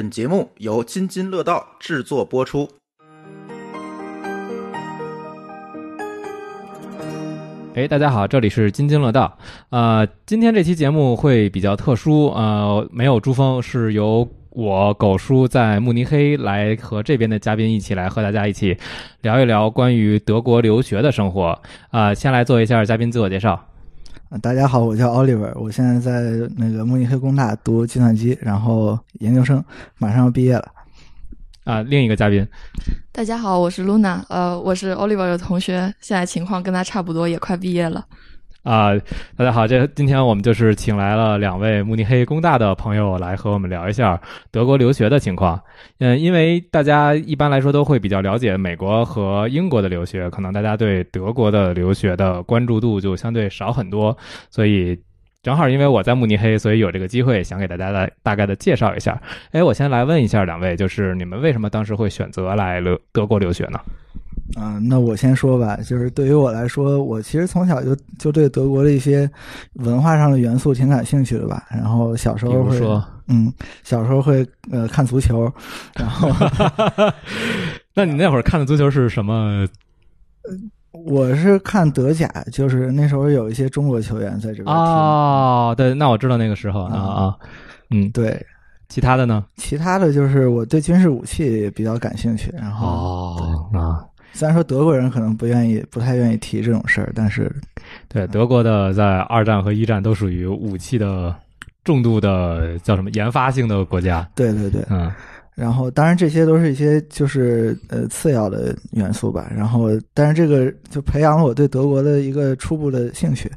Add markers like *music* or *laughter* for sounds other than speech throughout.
本节目由津津乐道制作播出。哎，大家好，这里是津津乐道。呃，今天这期节目会比较特殊，呃，没有珠峰，是由我狗叔在慕尼黑来和这边的嘉宾一起来和大家一起聊一聊关于德国留学的生活。啊、先来做一下嘉宾自我介绍。啊，大家好，我叫 Oliver，我现在在那个慕尼黑工大读计算机，然后研究生，马上要毕业了。啊、另一个嘉宾，大家好，我是 Luna，呃，我是 Oliver 的同学，现在情况跟他差不多，也快毕业了。啊、大家好，这今天我们就是请来了两位慕尼黑工大的朋友来和我们聊一下德国留学的情况。嗯，因为大家一般来说都会比较了解美国和英国的留学，可能大家对德国的留学的关注度就相对少很多，所以正好因为我在慕尼黑，所以有这个机会想给大家来大概的介绍一下。哎，我先来问一下两位，就是你们为什么当时会选择来留德国留学呢？啊、那我先说吧，就是对于我来说，我其实从小就就对德国的一些文化上的元素挺感兴趣的吧。然后小时候会，说，嗯，小时候会呃看足球，然后 *laughs* *laughs* 那你那会儿看的足球是什么？我是看德甲，就是那时候有一些中国球员在这边踢。哦，对，那我知道那个时候啊啊，嗯，对，其他的呢？其他的就是我对军事武器比较感兴趣，然后哦，啊，虽然说德国人可能不愿意、不太愿意提这种事儿，但是对，德国的在二战和一战都属于武器的重度的叫什么研发性的国家，对对对，嗯然后当然这些都是一些就是呃次要的元素吧。然后但是这个就培养了我对德国的一个初步的兴趣。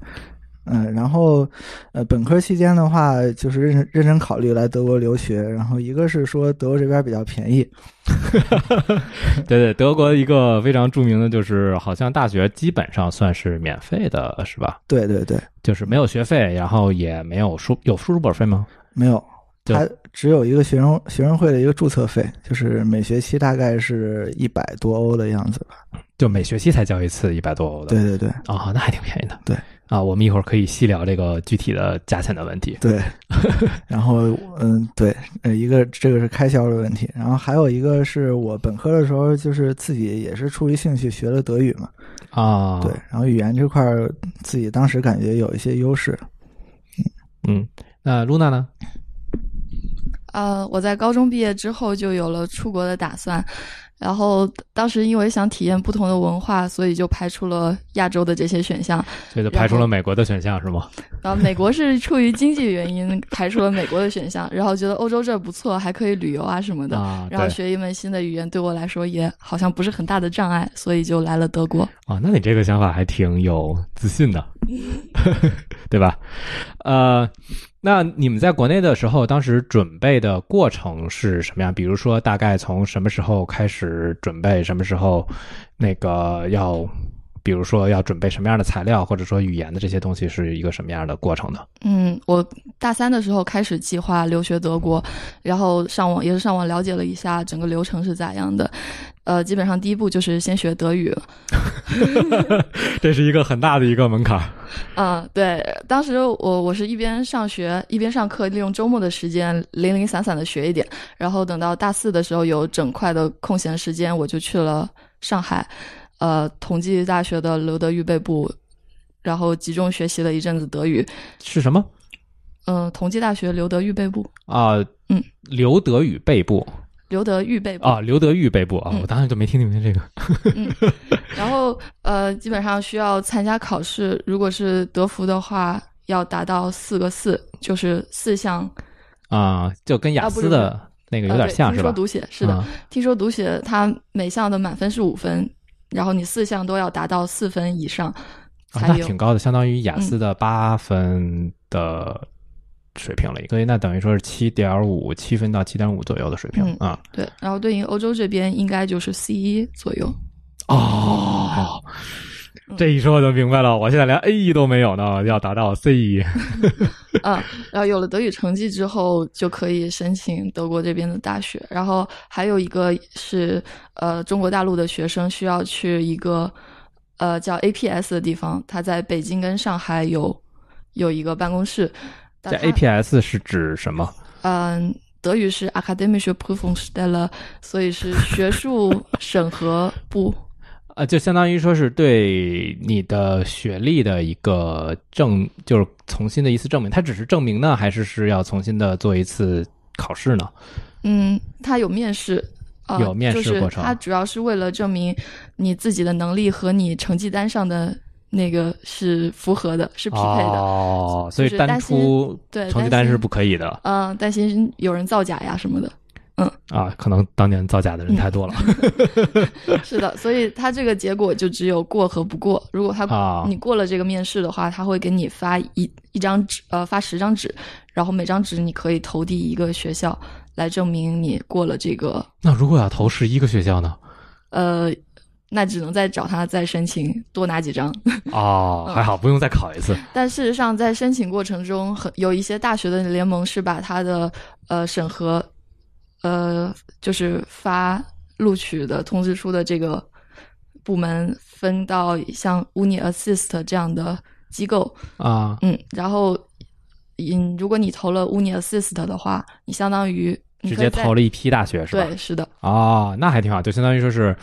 嗯，然后呃本科期间的话，就是认真认真考虑来德国留学。然后一个是说德国这边比较便宜，*laughs* *laughs* 对对，德国一个非常著名的就是，好像大学基本上算是免费的，是吧？对对对，就是没有学费，然后也没有输有输入本费吗？没有，就它只有一个学生学生会的一个注册费，就是每学期大概是一百多欧的样子吧。就每学期才交一次，一百多欧的。对对对啊、那还挺便宜的。对啊，我们一会儿可以细聊这个具体的价钱的问题。对，*laughs* 然后嗯对，呃一个这个是开销的问题，然后还有一个是我本科的时候就是自己也是出于兴趣学了德语嘛，啊，对，，然后语言这块儿自己当时感觉有一些优势。嗯，那露娜呢？呃，我在高中毕业之后就有了出国的打算，然后当时因为想体验不同的文化，所以就排除了亚洲的这些选项。所以就排除了美国的选项是吗？然后美国是出于经济原因排除了美国的选项，然后觉得欧洲这儿不错，还可以旅游啊什么的。啊，然后学一门新的语言对我来说也好像不是很大的障碍，所以就来了德国。啊，那你这个想法还挺有自信的，*laughs* 对吧？呃，那你们在国内的时候，当时准备的过程是什么样？比如说，大概从什么时候开始准备，什么时候那个要，比如说要准备什么样的材料，或者说语言的这些东西，是一个什么样的过程呢？嗯，我大三的时候开始计划留学德国，然后上网也是上网了解了一下整个流程是咋样的。呃，基本上第一步就是先学德语。*laughs* 这是一个很大的一个门槛。*laughs* 嗯，对，当时我我是一边上学一边上课，利用周末的时间零零散散的学一点，然后等到大四的时候有整块的空闲时间，我就去了上海，呃，同济大学的留德预备部，然后集中学习了一阵子德语。是什么嗯、同济大学留德预备部，啊？嗯，留德语备部留德预备部啊，留德预备部啊，嗯我当时就没听明白这个。嗯，然后呃，基本上需要参加考试，如果是德福的话，要达到四个四，就是四项。啊，就跟雅思的那个有点像是吧？听说读写是的，啊听说读写它每项的满分是五分，然后你四项都要达到四分以上啊，才有。那挺高的，相当于雅思的八分的水平了，所以那等于说是七点五，七分到七点五左右的水平、嗯啊。对，然后对应欧洲这边应该就是 C 一左右。哦，嗯这一说我就明白了，我现在连 A 一都没有呢，要达到 C 一。*laughs* 嗯，然后有了德语成绩之后，就可以申请德国这边的大学。然后还有一个是，呃，中国大陆的学生需要去一个呃叫 APS 的地方，他在北京跟上海有有一个办公室。但这 APS 是指什么？嗯，德语是 Academische Prüfungsstelle，所以是学术审核部。呃，就相当于说是对你的学历的一个证，就是重新的一次证明。它只是证明呢，还是是要重新的做一次考试呢？嗯，它有面试，呃、有面试过程就是它主要是为了证明你自己的能力和你成绩单上的那个是符合的，是匹配的。哦，所以单出对，成绩单是不可以的嗯、担心有人造假呀什么的。啊，可能当年造假的人太多了。*laughs* 是的，所以他这个结果就只有过和不过。如果他、啊。你过了这个面试的话，他会给你发一一张纸，呃，发十张纸，然后每张纸你可以投递一个学校来证明你过了这个，那如果要投十一个学校呢？呃，那只能再找他再申请多拿几张。*laughs* 哦，还好不用再考一次。但事实上，在申请过程中，很有一些大学的联盟是把他的呃审核，呃，就是发录取的通知书的这个部门分到像 Uni Assist 这样的机构，啊。嗯，然后，嗯，如果你投了 Uni Assist 的话，你相当于直接投了一批大学是吧？对，是的，哦，那还挺好，就相当于说是，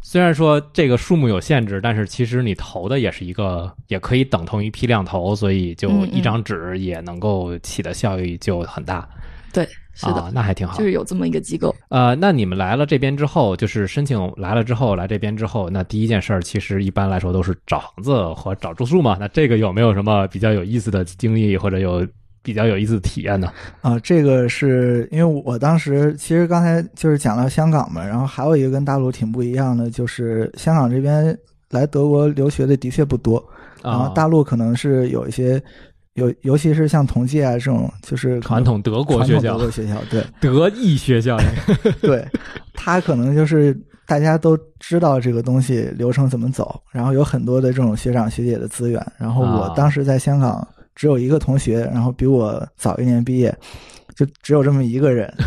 虽然说这个数目有限制，但是其实你投的也是一个，也可以等同于批量投，所以就一张纸也能够起的效益就很大。对，是的，啊，那还挺好就。是有这么一个机构。呃，那你们来了这边之后，就是申请来了之后，来这边之后，那第一件事儿其实一般来说都是找房子和找住宿嘛。那这个有没有什么比较有意思的经历，或者有比较有意思的体验呢？啊，这个是因为我当时其实刚才就是讲到香港嘛，然后还有一个跟大陆挺不一样的，就是香港这边来德国留学的的确不多，然后啊，大陆可能是有一些。尤尤其是像同济啊这种，就是传统德国学校德，国学校，对德意学校，对，*laughs* 他可能就是大家都知道这个东西流程怎么走，然后有很多的这种学长学姐的资源。然后我啊当时在香港只有一个同学，然后比我早一年毕业，就只有这么一个人。*laughs* *laughs*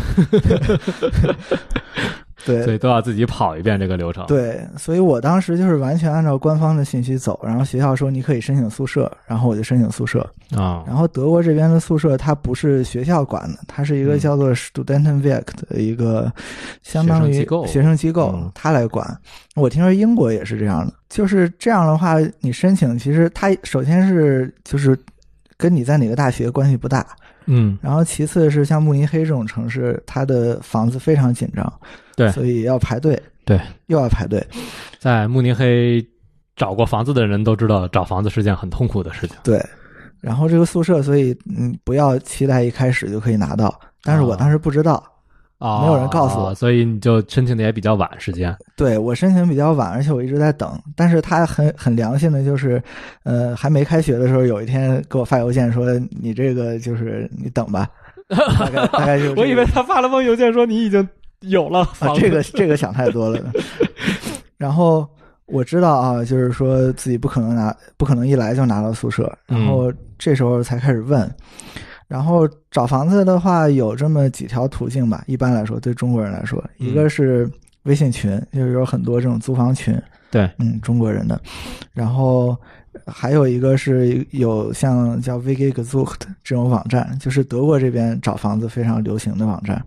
对所以都要自己跑一遍这个流程。对，所以我当时就是完全按照官方的信息走，然后学校说你可以申请宿舍，然后我就申请宿舍。啊，然后德国这边的宿舍它不是学校管的，它是一个嗯叫做 Studentenwerk 的一个相当于学生机构学生机构嗯，它来管。我听说英国也是这样的，就是这样的话，你申请其实它首先是就是跟你在哪个大学关系不大，嗯，然后其次是像慕尼黑这种城市，它的房子非常紧张，对所以要排队，对，又要排队，在慕尼黑找过房子的人都知道，找房子是件很痛苦的事情。对。然后这个宿舍，所以嗯，不要期待一开始就可以拿到。但是我啊当时不知道，啊，没有人告诉我所以你就申请的也比较晚时间。对我申请比较晚，而且我一直在等。但是他很很良心的，就是，呃，还没开学的时候，有一天给我发邮件说：“你这个就是你等吧。”大概大概就是这个、*laughs* 我以为他发了封邮件说你已经有了啊这个这个想太多了。*laughs* 然后我知道啊，就是说自己不可能拿，不可能一来就拿到宿舍。然后这时候才开始问。然后找房子的话，有这么几条途径吧。一般来说，对中国人来说，嗯一个是微信群，就是有很多这种租房群，对，嗯，中国人的。然后还有一个是有像叫 v g g e z u c h t 这种网站，就是德国这边找房子非常流行的网站。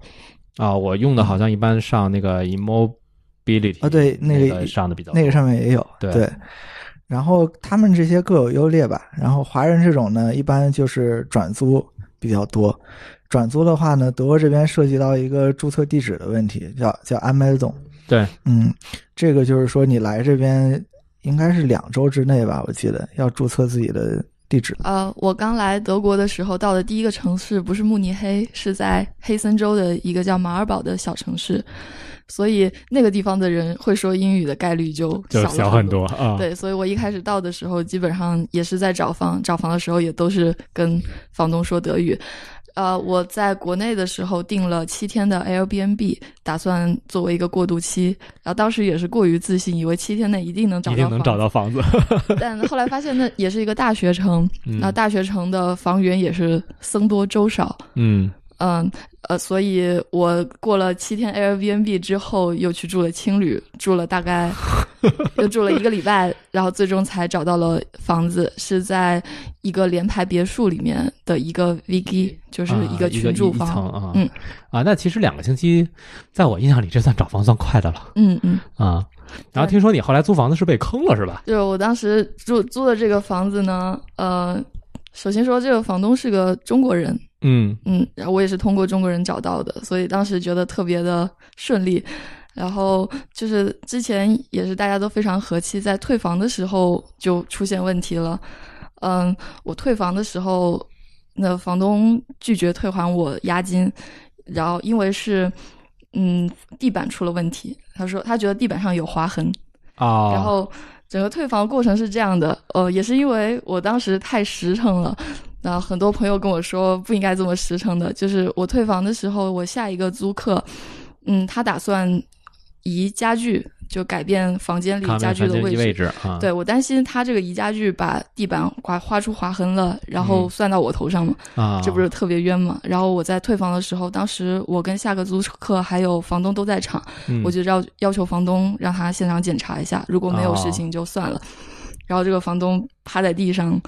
啊，我用的好像一般上那个 Immobility 啊对那那个上的比较多那个上面也有，对然后他们这些各有优劣吧。然后华人这种呢，一般就是转租比较多。转租的话呢，德国这边涉及到一个注册地址的问题，叫叫 Anmeldung。对，嗯，这个就是说你来这边应该是两周之内吧，我记得要注册自己的地址。呃，我刚来德国的时候到的第一个城市不是慕尼黑，是在黑森州的一个叫马尔堡的小城市，所以那个地方的人会说英语的概率就就小很多啊。对，所以我一开始到的时候，基本上也是在找房，找房的时候也都是跟房东说德语。呃，我在国内的时候订了七天的 Airbnb，打算作为一个过渡期。然后当时也是过于自信，以为七天内一定能找到，一定能找到。房子。但后来发现那也是一个大学城，嗯那大学城的房源也是僧多粥少。嗯，嗯呃，所以我过了七天 Airbnb 之后，又去住了青旅，住了大概又住了一个礼拜，然后最终才找到了房子，是在一个联排别墅里面的一个 VG，就是一个群住房。啊，嗯啊，那其实两个星期，在我印象里，这算找房算快的了嗯嗯，啊。然后听说你后来租房子是被坑了是吧？就是我当时住租的这个房子呢，呃，首先说这个房东是个中国人，嗯嗯，然后我也是通过中国人找到的，所以当时觉得特别的顺利。然后就是之前也是大家都非常和气，在退房的时候就出现问题了。嗯，我退房的时候，那房东拒绝退还我押金，然后因为是嗯地板出了问题，他说他觉得地板上有划痕，啊，然后整个退房过程是这样的，呃，也是因为我当时太实诚了，然后很多朋友跟我说不应该这么实诚的。就是我退房的时候，我下一个租客，嗯，他打算移家具，就改变房间里家具的位位置。啊，对我担心他这个移家具把地板划划出划痕了，然后嗯算到我头上嘛，啊，这不是特别冤吗？然后我在退房的时候，当时我跟下个租客还有房东都在场。嗯我就要要求房东让他现场检查一下，如果没有哦事情就算了。然后这个房东趴在地上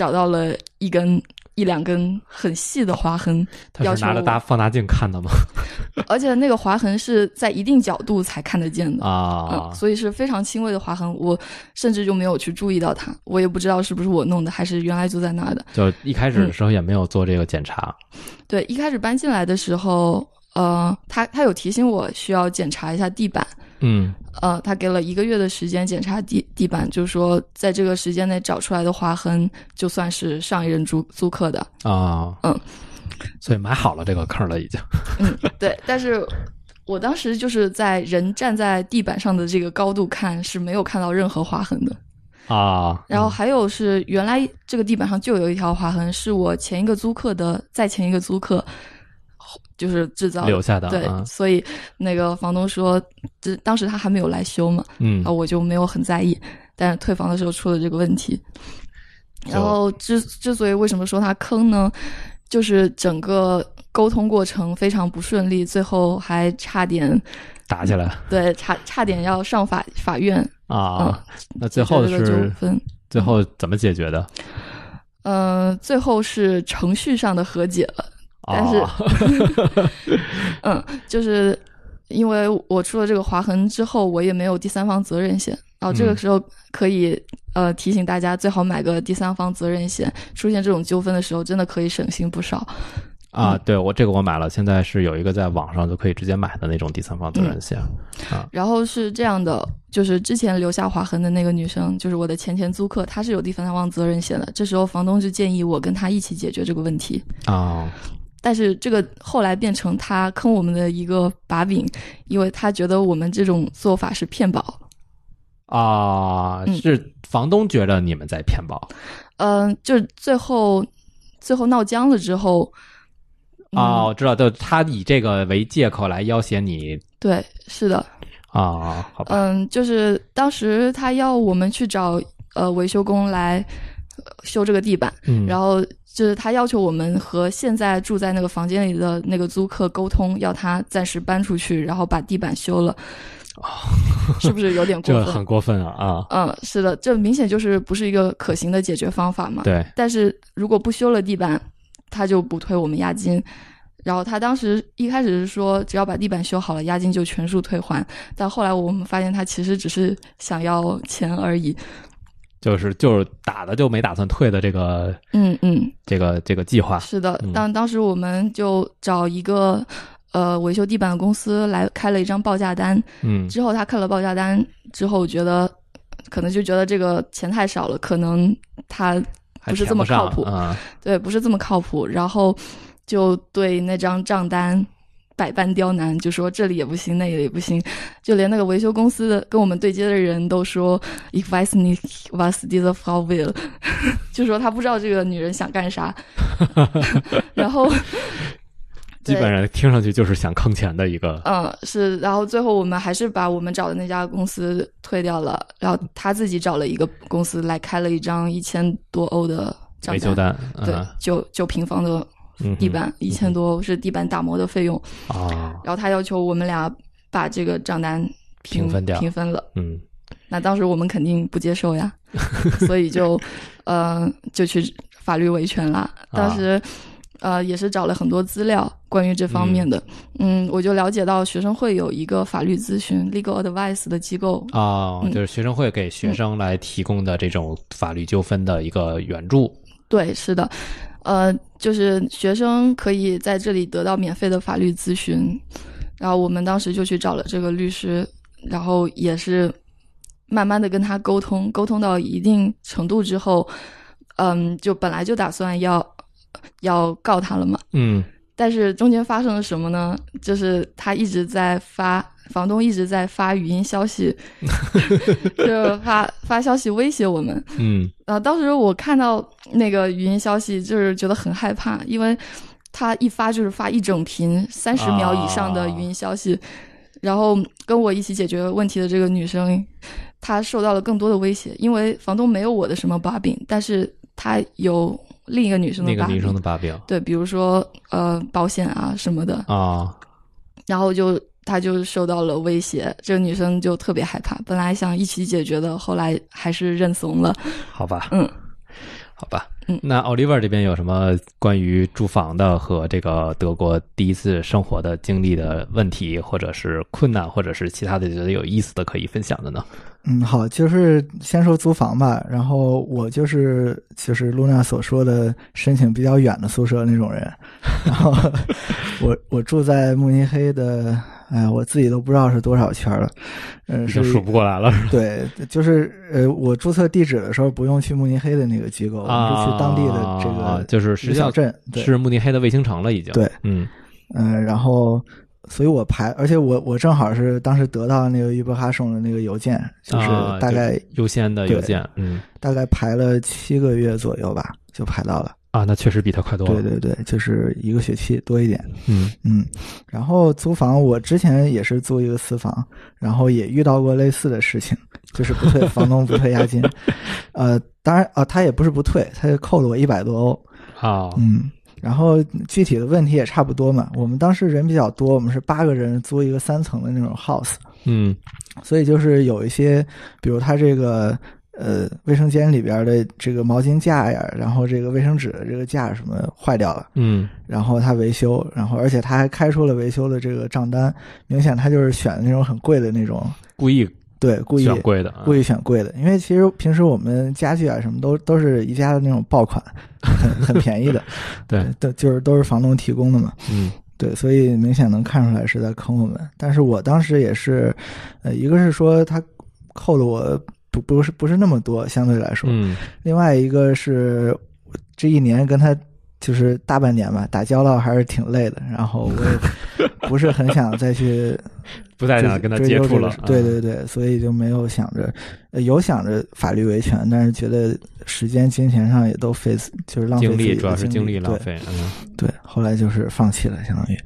找到了一根一两根很细的划痕，他是要拿着大放大镜看的吗？*laughs* 而且那个划痕是在一定角度才看得见的。啊嗯，，所以是非常轻微的划痕，我甚至就没有去注意到它，我也不知道是不是我弄的，还是原来就在那儿的。就一开始的时候也没有做这个检查对，一开始搬进来的时候，呃，他他有提醒我需要检查一下地板，嗯呃，他给了一个月的时间检查地地板，就是说在这个时间内找出来的划痕，就算是上一任租租客的。啊，嗯，所以买好了这个坑了已经 *laughs* 嗯，对。但是我当时就是在人站在地板上的这个高度看，是没有看到任何划痕的。啊，然后还有是原来这个地板上就有一条划痕，是我前一个租客的再前一个租客就是制造留下的对，啊所以那个房东说，这当时他还没有来修嘛，嗯然后我就没有很在意，但是退房的时候出了这个问题。然后之之所以为什么说他坑呢，就是整个沟通过程非常不顺利，最后还差点打起来对差差点要上法法院啊，那最后解决这个纠是纷。最后怎么解决的？嗯、最后是程序上的和解了，但是啊 *laughs* 嗯，就是因为我出了这个划痕之后，我也没有第三方责任险，然后这个嗯。时候可以、呃提醒大家，最好买个第三方责任险，出现这种纠纷的时候，真的可以省心不少。啊，对我这个我买了，现在是有一个在网上就可以直接买的那种第三方责任险啊。然后是这样的，就是之前留下划痕的那个女生，就是我的前前租客，她是有第三方责任险的。这时候房东就建议我跟她一起解决这个问题，啊但是这个后来变成他坑我们的一个把柄，因为他觉得我们这种做法是骗保。啊，嗯。是房东觉得你们在骗保？嗯、就最后最后闹僵了之后，啊，嗯。我知道，就他以这个为借口来要挟你。对，是的，啊，好吧，嗯，就是当时他要我们去找呃维修工来呃修这个地板，嗯，然后就是他要求我们和现在住在那个房间里的那个租客沟通，要他暂时搬出去，然后把地板修了，*laughs* 是不是有点过分？这很过分啊啊，嗯，是的，这明显就是不是一个可行的解决方法嘛。对，但是如果不修了地板，他就不退我们押金。然后他当时一开始是说，只要把地板修好了，押金就全数退还。但后来我们发现，他其实只是想要钱而已。就是就是打的就没打算退的这个嗯嗯，这个这个计划是的嗯。当当时我们就找一个呃维修地板的公司来开了一张报价单。嗯之后他看了报价单之后，觉得可能就觉得这个钱太少了，可能他不是这么靠谱啊对，不是这么靠谱，然后就对那张账单百般刁难，就说这里也不行，那里也不行，就连那个维修公司的跟我们对接的人都说，if I was Frau will，*laughs* 就说他不知道这个女人想干啥，*laughs* 然后 *laughs* 基本上听上去就是想坑钱的一个嗯是，然后最后我们还是把我们找的那家公司退掉了，然后他自己找了一个公司来开了一张一千多欧的账维修单，对嗯，九九平方的地板一千多是地板打磨的费用，啊，然后他要求我们俩把这个账单平平分掉。平分了。嗯。那当时我们肯定不接受呀，*laughs* 所以就呃就去法律维权啦。当时、呃也是找了很多资料关于这方面的，嗯。我就了解到学生会有一个法律咨询 legal advice 的机构，啊，嗯。就是学生会给学生来提供的这种法律纠纷的一个援助。对，是的，呃，就是学生可以在这里得到免费的法律咨询，然后我们当时就去找了这个律师，然后也是慢慢的跟他沟通，沟通到一定程度之后，嗯，就本来就打算要要告他了嘛，嗯但是中间发生了什么呢？就是他一直在发，房东一直在发语音消息，*laughs* 就发发消息威胁我们。嗯。啊当时我看到那个语音消息，就是觉得很害怕，因为他一发就是发一整屏三十秒以上的语音消息，然后跟我一起解决问题的这个女生，她受到了更多的威胁，因为房东没有我的什么把柄，但是她有另一个女生的把柄，那个女生的把柄。对，比如说呃保险啊什么的，啊，然后就她就受到了威胁，这个女生就特别害怕，本来想一起解决的，后来还是认怂了。好吧，嗯，好吧。嗯那 Oliver 这边有什么关于住房的和这个德国第一次生活的经历的问题，或者是困难，或者是其他的觉得有意思的可以分享的呢？嗯，好，就是先说租房吧。然后我就是就是露娜所说的申请比较远的宿舍那种人。*laughs* 然后我我住在慕尼黑的，哎，我自己都不知道是多少圈了。嗯、是数不过来了。对，就是呃，我注册地址的时候不用去慕尼黑的那个机构，我们是去当地的这啊个就是实际上一个小镇，对，是慕尼黑的卫星城了，已经。对，嗯嗯、然后，所以我排，而且我我正好是当时得到那个预波哈送的那个邮件，就是啊大概、优先的邮件，嗯大概排了七个月左右吧，就排到了。啊，那确实比他快多了。对对对，就是一个学期多一点。嗯嗯，然后租房，我之前也是租一个私房，然后也遇到过类似的事情，*laughs* 就是不退房东不退押金，*laughs* 呃，当然啊、他也不是不退，他就扣了我一百多欧。啊嗯，然后具体的问题也差不多嘛。我们当时人比较多，我们是八个人租一个三层的那种 house，嗯所以就是有一些，比如他这个呃卫生间里边的这个毛巾架呀，然后这个卫生纸的这个架什么坏掉了，嗯然后他维修，然后而且他还开出了维修的这个账单，明显他就是选的那种很贵的那种，故意对，故意选贵的啊，故意选贵的，因为其实平时我们家具啊什么都都是宜家的那种爆款，很很便宜的，*laughs* 对，都就是都是房东提供的嘛。嗯对，所以明显能看出来是在坑我们。但是我当时也是，呃，一个是说他扣了我不不是不是那么多，相对来说，嗯另外一个是这一年跟他就是大半年吧，打交道还是挺累的。然后我也 *laughs* 不是很想再去 *laughs* 不再想跟他接触了。对啊对对，所以就没有想着，呃有想着法律维权，但是觉得时间、金钱上也都费，就是浪费精力自己主要是精力浪对费，嗯对，后来就是放弃了，相当于。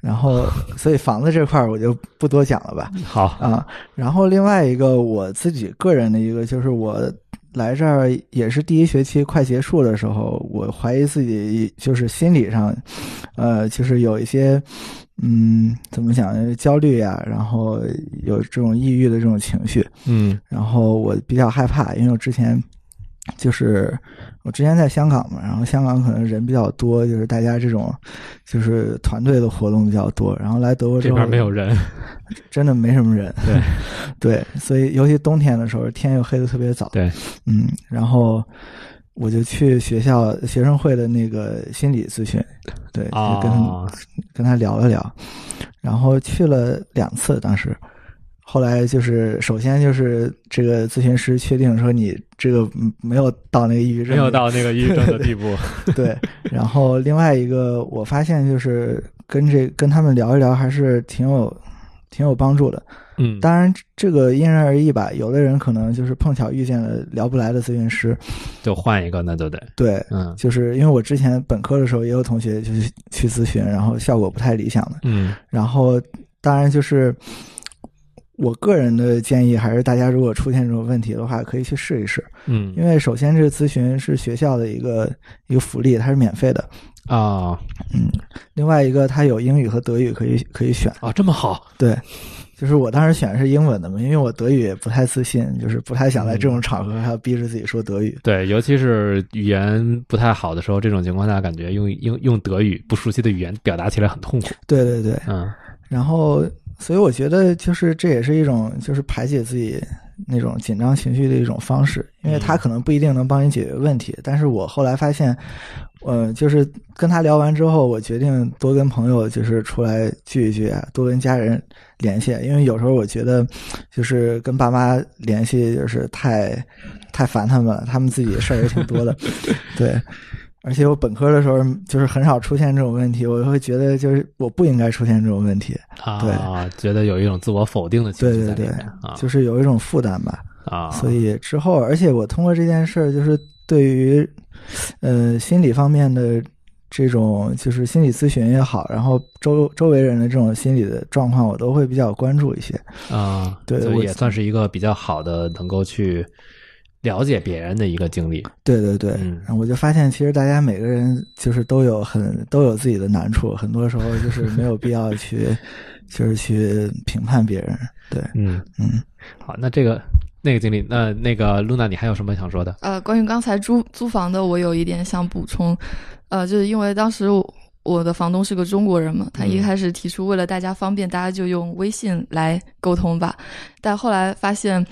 然后，所以房子这块儿我就不多讲了吧。好，啊，然后另外一个我自己个人的一个就是我来这儿也是第一学期快结束的时候，我怀疑自己就是心理上，呃，就是有一些嗯，怎么讲焦虑呀、然后有这种抑郁的这种情绪，嗯。然后我比较害怕，因为我之前就是我之前在香港嘛，然后香港可能人比较多，就是大家这种就是团队的活动比较多，然后来德国这边没有人，*laughs* 真的没什么人，对。*laughs* 对，所以尤其冬天的时候，天又黑的特别早，对，嗯，然后我就去学校学生会的那个心理咨询，对，就跟、啊，跟他聊了聊，然后去了两次，当时。后来就是，首先就是这个咨询师确定说你这个嗯没有到那个抑郁症，没有到那个抑郁症的地步，*laughs* 对，然后另外一个我发现就是跟这跟他们聊一聊还是挺有挺有帮助的。嗯，当然这个因人而异吧，有的人可能就是碰巧遇见了聊不来的咨询师，就换一个那就得，对，嗯。就是因为我之前本科的时候也有同学就是去咨询，然后效果不太理想的，嗯。然后当然就是我个人的建议还是，大家如果出现这种问题的话，可以去试一试。嗯因为首先，这个咨询是学校的一个一个福利，它是免费的。啊嗯，另外一个，它有英语和德语可以可以选。啊，这么好，对，就是我当时选的是英文的嘛，因为我德语也不太自信，就是不太想在这种场合还要逼着自己说德语。对，尤其是语言不太好的时候，这种情况下，感觉用用用德语不熟悉的语言表达起来很痛苦。对对对，嗯然后，所以我觉得就是这也是一种就是排解自己那种紧张情绪的一种方式，因为他可能不一定能帮你解决问题，但是我后来发现，呃，就是跟他聊完之后，我决定多跟朋友就是出来聚一聚，多跟家人联系，因为有时候我觉得就是跟爸妈联系就是太太烦他们了，他们自己事儿也挺多的，对。而且我本科的时候就是很少出现这种问题，我会觉得就是我不应该出现这种问题，啊，觉得有一种自我否定的情绪在里面啊，就是有一种负担吧。啊，所以之后，而且我通过这件事儿，就是对于呃心理方面的这种，就是心理咨询也好，然后周周围人的这种心理的状况，我都会比较关注一些。啊，对所以也算是一个比较好的能够去了解别人的一个经历。对对对，嗯然后我就发现，其实大家每个人就是都有很都有自己的难处，很多时候就是没有必要去 *laughs* 就是去评判别人。对，嗯，嗯。好，那这个那个经历，那那个露娜，你还有什么想说的？呃，关于刚才租租房的，我有一点想补充，呃，就是因为当时我我的房东是个中国人嘛，他一嗯开始提出为了大家方便，大家就用微信来沟通吧，但后来发现，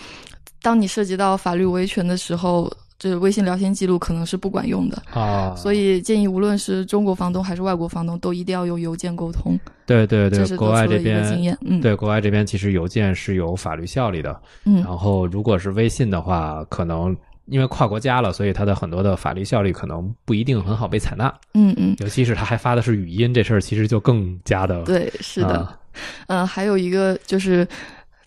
当你涉及到法律维权的时候，这微信聊天记录可能是不管用的，啊，所以建议无论是中国房东还是外国房东，都一定要用邮件沟通，对对对，这是得国外这出的一个经边验。嗯，对国外这边其实邮件是有法律效力的，嗯。然后如果是微信的话，可能因为跨国家了，所以它的很多的法律效力可能不一定很好被采纳，嗯嗯，尤其是他还发的是语音，这事儿其实就更加的对，是的。啊。嗯，还有一个就是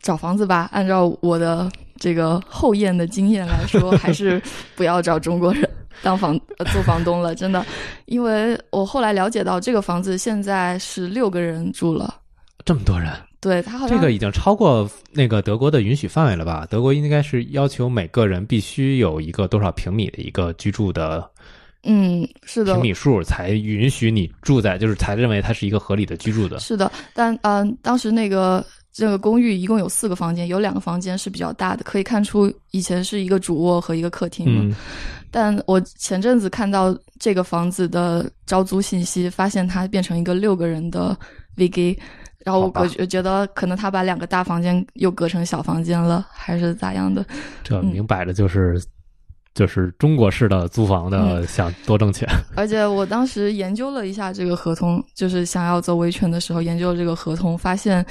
找房子吧，按照我的这个后验的经验来说，还是 *laughs* 不要找中国人当房呃做房东了，真的，因为我后来了解到这个房子现在是六个人住了，这么多人，对他好像这个已经超过那个德国的允许范围了吧？德国应该是要求每个人必须有一个多少平米的一个居住的嗯是的平米数，才允许你住在，就是才认为它是一个合理的居住的。是的，但嗯、当时那个这个公寓一共有四个房间，有两个房间是比较大的，可以看出以前是一个主卧和一个客厅嘛。嗯但我前阵子看到这个房子的招租信息，发现它变成一个六个人的 VG，然后我我觉觉得可能他把两个大房间又隔成小房间了，还是咋样的？这明摆着就是、就是中国式的租房的，嗯想多挣钱。*laughs* 而且我当时研究了一下这个合同，就是想要做维权的时候研究了这个合同，发现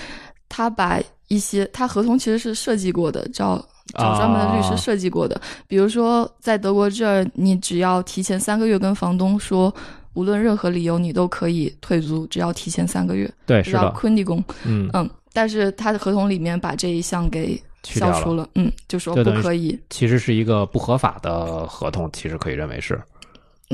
他把一些他合同其实是设计过的，找找专门的律师啊设计过的。比如说在德国这儿，你只要提前三个月跟房东说，无论任何理由你都可以退租，只要提前三个月，对，是的，昆地工。嗯，嗯，但是他的合同里面把这一项给。消除了，嗯，就说不可以。其实是一个不合法的合同，其实可以认为是。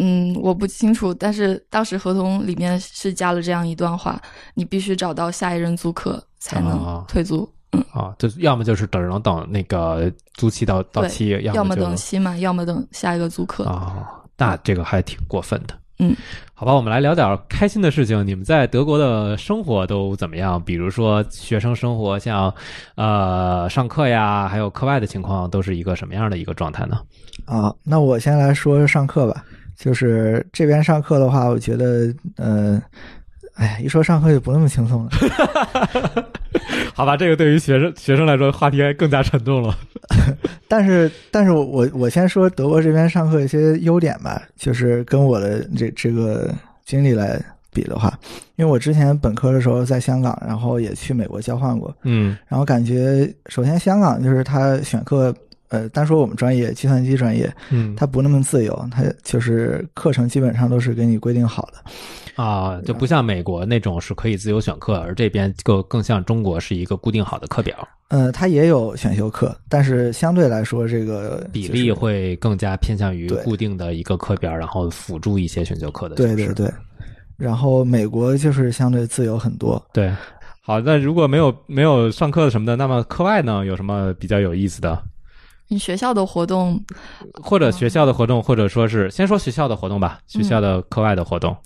嗯，我不清楚，但是当时合同里面是加了这样一段话：你必须找到下一任租客才啊能退租，啊，就要么就是等能等那个租期到到期，要么么等期满，要么等下一个租客。啊，那这个还挺过分的。嗯，好吧，我们来聊点开心的事情。你们在德国的生活都怎么样？比如说学生生活，像呃上课呀，还有课外的情况，都是一个什么样的一个状态呢？啊，那我先来说上课吧。就是这边上课的话，我觉得，呃，哎呀，一说上课就不那么轻松了。*laughs* 好吧，这个对于学生学生来说，话题还更加沉重了。*laughs* 但是，但是我我我先说德国这边上课一些优点吧，就是跟我的这这个经历来比的话，因为我之前本科的时候在香港，然后也去美国交换过，嗯然后感觉首先香港就是他选课，呃，单说我们专业计算机专业，嗯，它不那么自由，它就是课程基本上都是给你规定好的。啊，就不像美国那种是可以自由选课，而这边更更像中国是一个固定好的课表，呃，它也有选修课，但是相对来说，这个比就是例会更加偏向于固定的一个课表，然后辅助一些选修课的对对对。然后美国就是相对自由很多。对好，那如果没有没有上课什么的，那么课外呢有什么比较有意思的？你学校的活动，或者学校的活动，或者说是先说学校的活动吧，学校的课外的活动。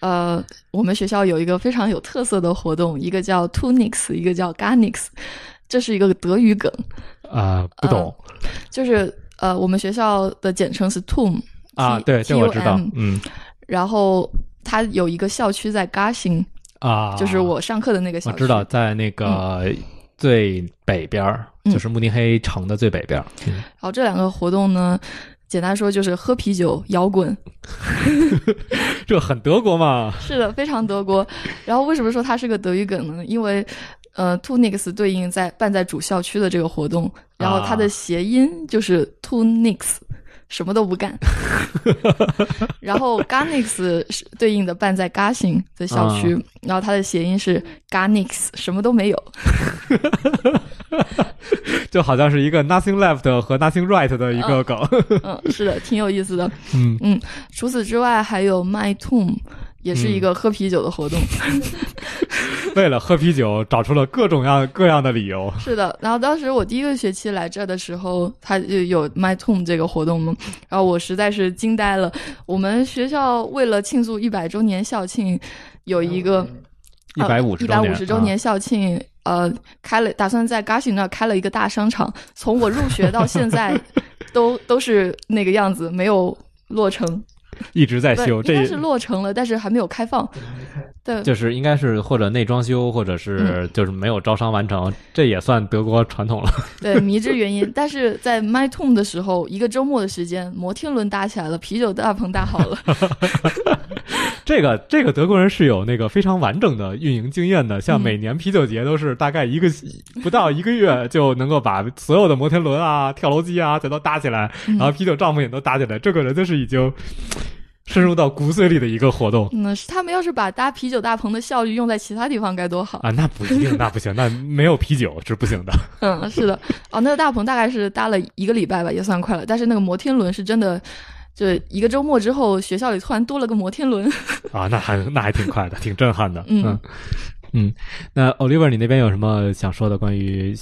呃，我们学校有一个非常有特色的活动，一个叫 Tunix，一个叫 Garnix，这是一个德语梗，啊、不懂、就是呃，我们学校的简称是 TUM 啊？对，这我知道，嗯。然后它有一个校区在 Garching，啊，就是我上课的那个校区。我知道，在那个最北边儿，嗯就是慕尼黑城的最北边然后这两个活动呢，简单说就是喝啤酒、摇滚，*laughs* 这很德国嘛？是的，非常德国。然后为什么说它是个德语梗呢？因为呃，Tunix 对应在办在主校区的这个活动，然后它的谐音就是 Tunix。什么都不干，*laughs* 然后 Garnix 是对应的办在 Garching 的校区，然后它的谐音是 Garnix，什么都没有。*laughs* 就好像是一个 nothing left 和 nothing right 的一个梗。嗯，是的，挺有意思的。嗯嗯除此之外，还有 My Tomb，也是一个喝啤酒的活动。*laughs* 为了喝啤酒，找出了各种样各样的理由。是的，然后当时我第一个学期来这儿的时候，它就有 My Tomb 这个活动嘛，然后我实在是惊呆了。我们学校为了庆祝一百周年校庆，有一个一百五十一百五十周年校庆，呃，开了打算在 Garching 那儿开了一个大商场，从我入学到现在都都是那个样子，没有落成。*laughs* 一直在，修，这是落成了，但是还没有开放。对，就是应该是或者内装修，或者是就是没有招商完成，这也算德国传统了。*laughs* 对，迷之原因。但是在 My Tomb 的时候，一个周末的时间，摩天轮搭起来了，啤酒大棚搭好了。*laughs* 这个这个德国人是有那个非常完整的运营经验的，像嗯每年啤酒节都是大概一个不到一个月就能够把所有的摩天轮啊、跳楼机啊全都搭起来，嗯然后啤酒帐篷也都搭起来。这个人就是已经深入到骨髓里的一个活动嗯，是他们要是把搭啤酒大棚的效率用在其他地方该多好。啊，那不一定，那不行，那没有啤酒是不行的。嗯，是的。哦，那个大棚大概是搭了一个礼拜吧，也算快了。但是那个摩天轮是真的，就一个周末之后，学校里突然多了个摩天轮。*laughs* 啊，那还那还挺快的，挺震撼的。嗯嗯嗯那 Oliver，你那边有什么想说的关于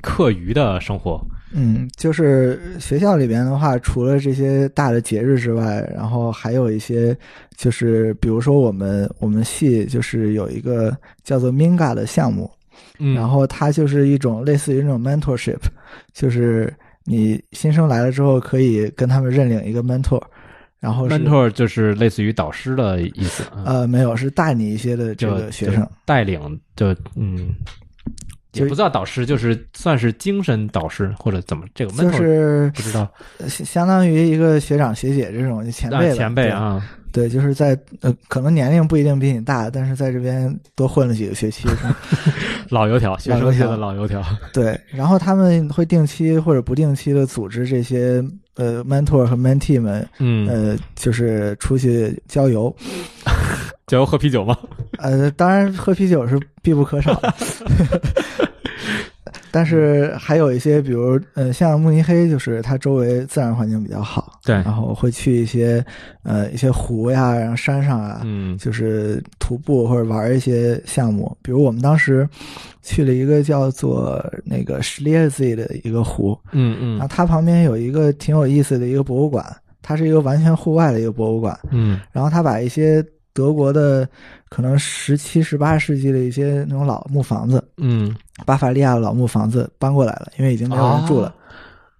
课余的生活？嗯，就是学校里边的话，除了这些大的节日之外，然后还有一些，就是比如说我们我们系就是有一个叫做 Minga 的项目，嗯，然后它就是一种类似于那种 mentorship，就是你新生来了之后可以跟他们认领一个 mentor，然后 mentor 就是类似于导师的意思。嗯呃没有是大你一些的这个学生，带领，就嗯，也就不叫导师，就是算是精神导师或者怎么这个 mentor 就是不知道呃相相当于一个学长学姐这种前辈前辈啊，对，就是在呃，可能年龄不一定比你大，但是在这边多混了几个学期。老油条，学生界的老油条。对，然后他们会定期或者不定期的组织这些呃 mentor 和 mentee 们，嗯，呃，就是出去郊游。*laughs* 郊游喝啤酒吗？呃，当然喝啤酒是必不可少的。*laughs* *laughs* 但是还有一些，比如呃，像慕尼黑，就是它周围自然环境比较好，对。然后会去一些呃一些湖呀，然后山上啊，嗯。就是徒步或者玩一些项目，比如我们当时去了一个叫做那个 s c h l e r z e 的一个湖，嗯嗯。然后它旁边有一个挺有意思的一个博物馆，它是一个完全户外的一个博物馆，嗯。然后它把一些德国的可能十七、十八世纪的一些那种老木房子，嗯巴伐利亚的老木房子搬过来了，因为已经没有人住了。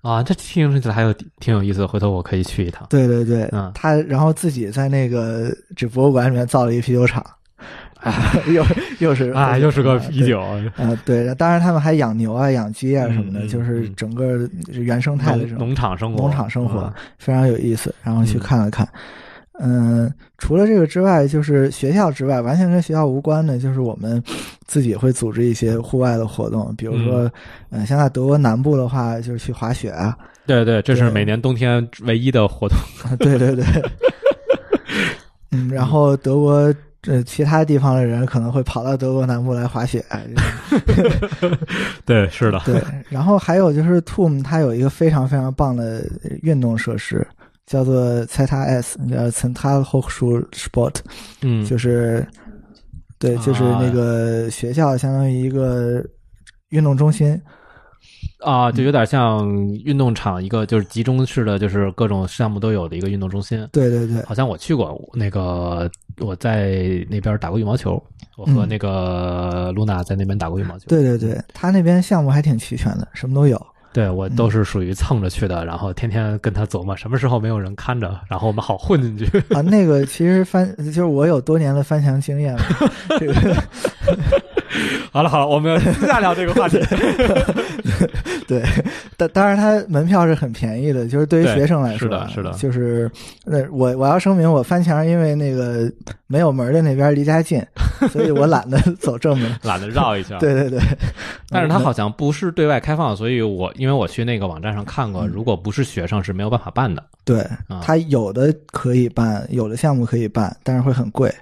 啊，这听起来还有挺有意思的，回头我可以去一趟。对对对，嗯他然后自己在那个这博物馆里面造了一啤酒厂，*laughs* 啊又又是 *laughs* 啊，又是个啤。酒，啊、对，当然他们还养牛啊、养鸡啊什么的，就是嗯整个原生态的这种农场生活，农场生活啊非常有意思，然后去嗯看了看。嗯，除了这个之外，就是学校之外，完全跟学校无关的，就是我们自己会组织一些户外的活动，比如说，嗯、现在德国南部的话，就是去滑雪啊，对对，这是每年冬天唯一的活动。对 *laughs* 对对，*laughs* 嗯，然后德国呃其他地方的人可能会跑到德国南部来滑雪，*laughs* 对，是的，对，然后还有就是 TUM 它有一个非常非常棒的运动设施，叫做 ZS，呃 Central Hochschul Sport，嗯，就是对，就是啊那个学校相当于一个运动中心，啊，就有点像运动场一个就是集中式的，就是各种项目都有的一个运动中心。对对对，好像我去过那个，我在那边打过羽毛球，我和嗯那个露娜在那边打过羽毛球。对对对，他那边项目还挺齐全的，什么都有。对我都是属于蹭着去的，然后天天跟他琢磨什么时候没有人看着，然后我们好混进去。啊，那个其实翻就是我有多年的翻墙经验嘛，这个 *laughs* 好了好了，我们私下聊这个话题。*laughs* 对，当当然它门票是很便宜的，就是对于学生来说，是的是的就是那，我我要声明，我翻墙因为那个没有门的那边离家近，*laughs* 所以我懒得走正门。懒得绕一下。对对对，但是它好像不是对外开放，所以我因为我去那个网站上看过，嗯如果不是学生是没有办法办的。对啊，它有的可以办，有的项目可以办，但是会很贵。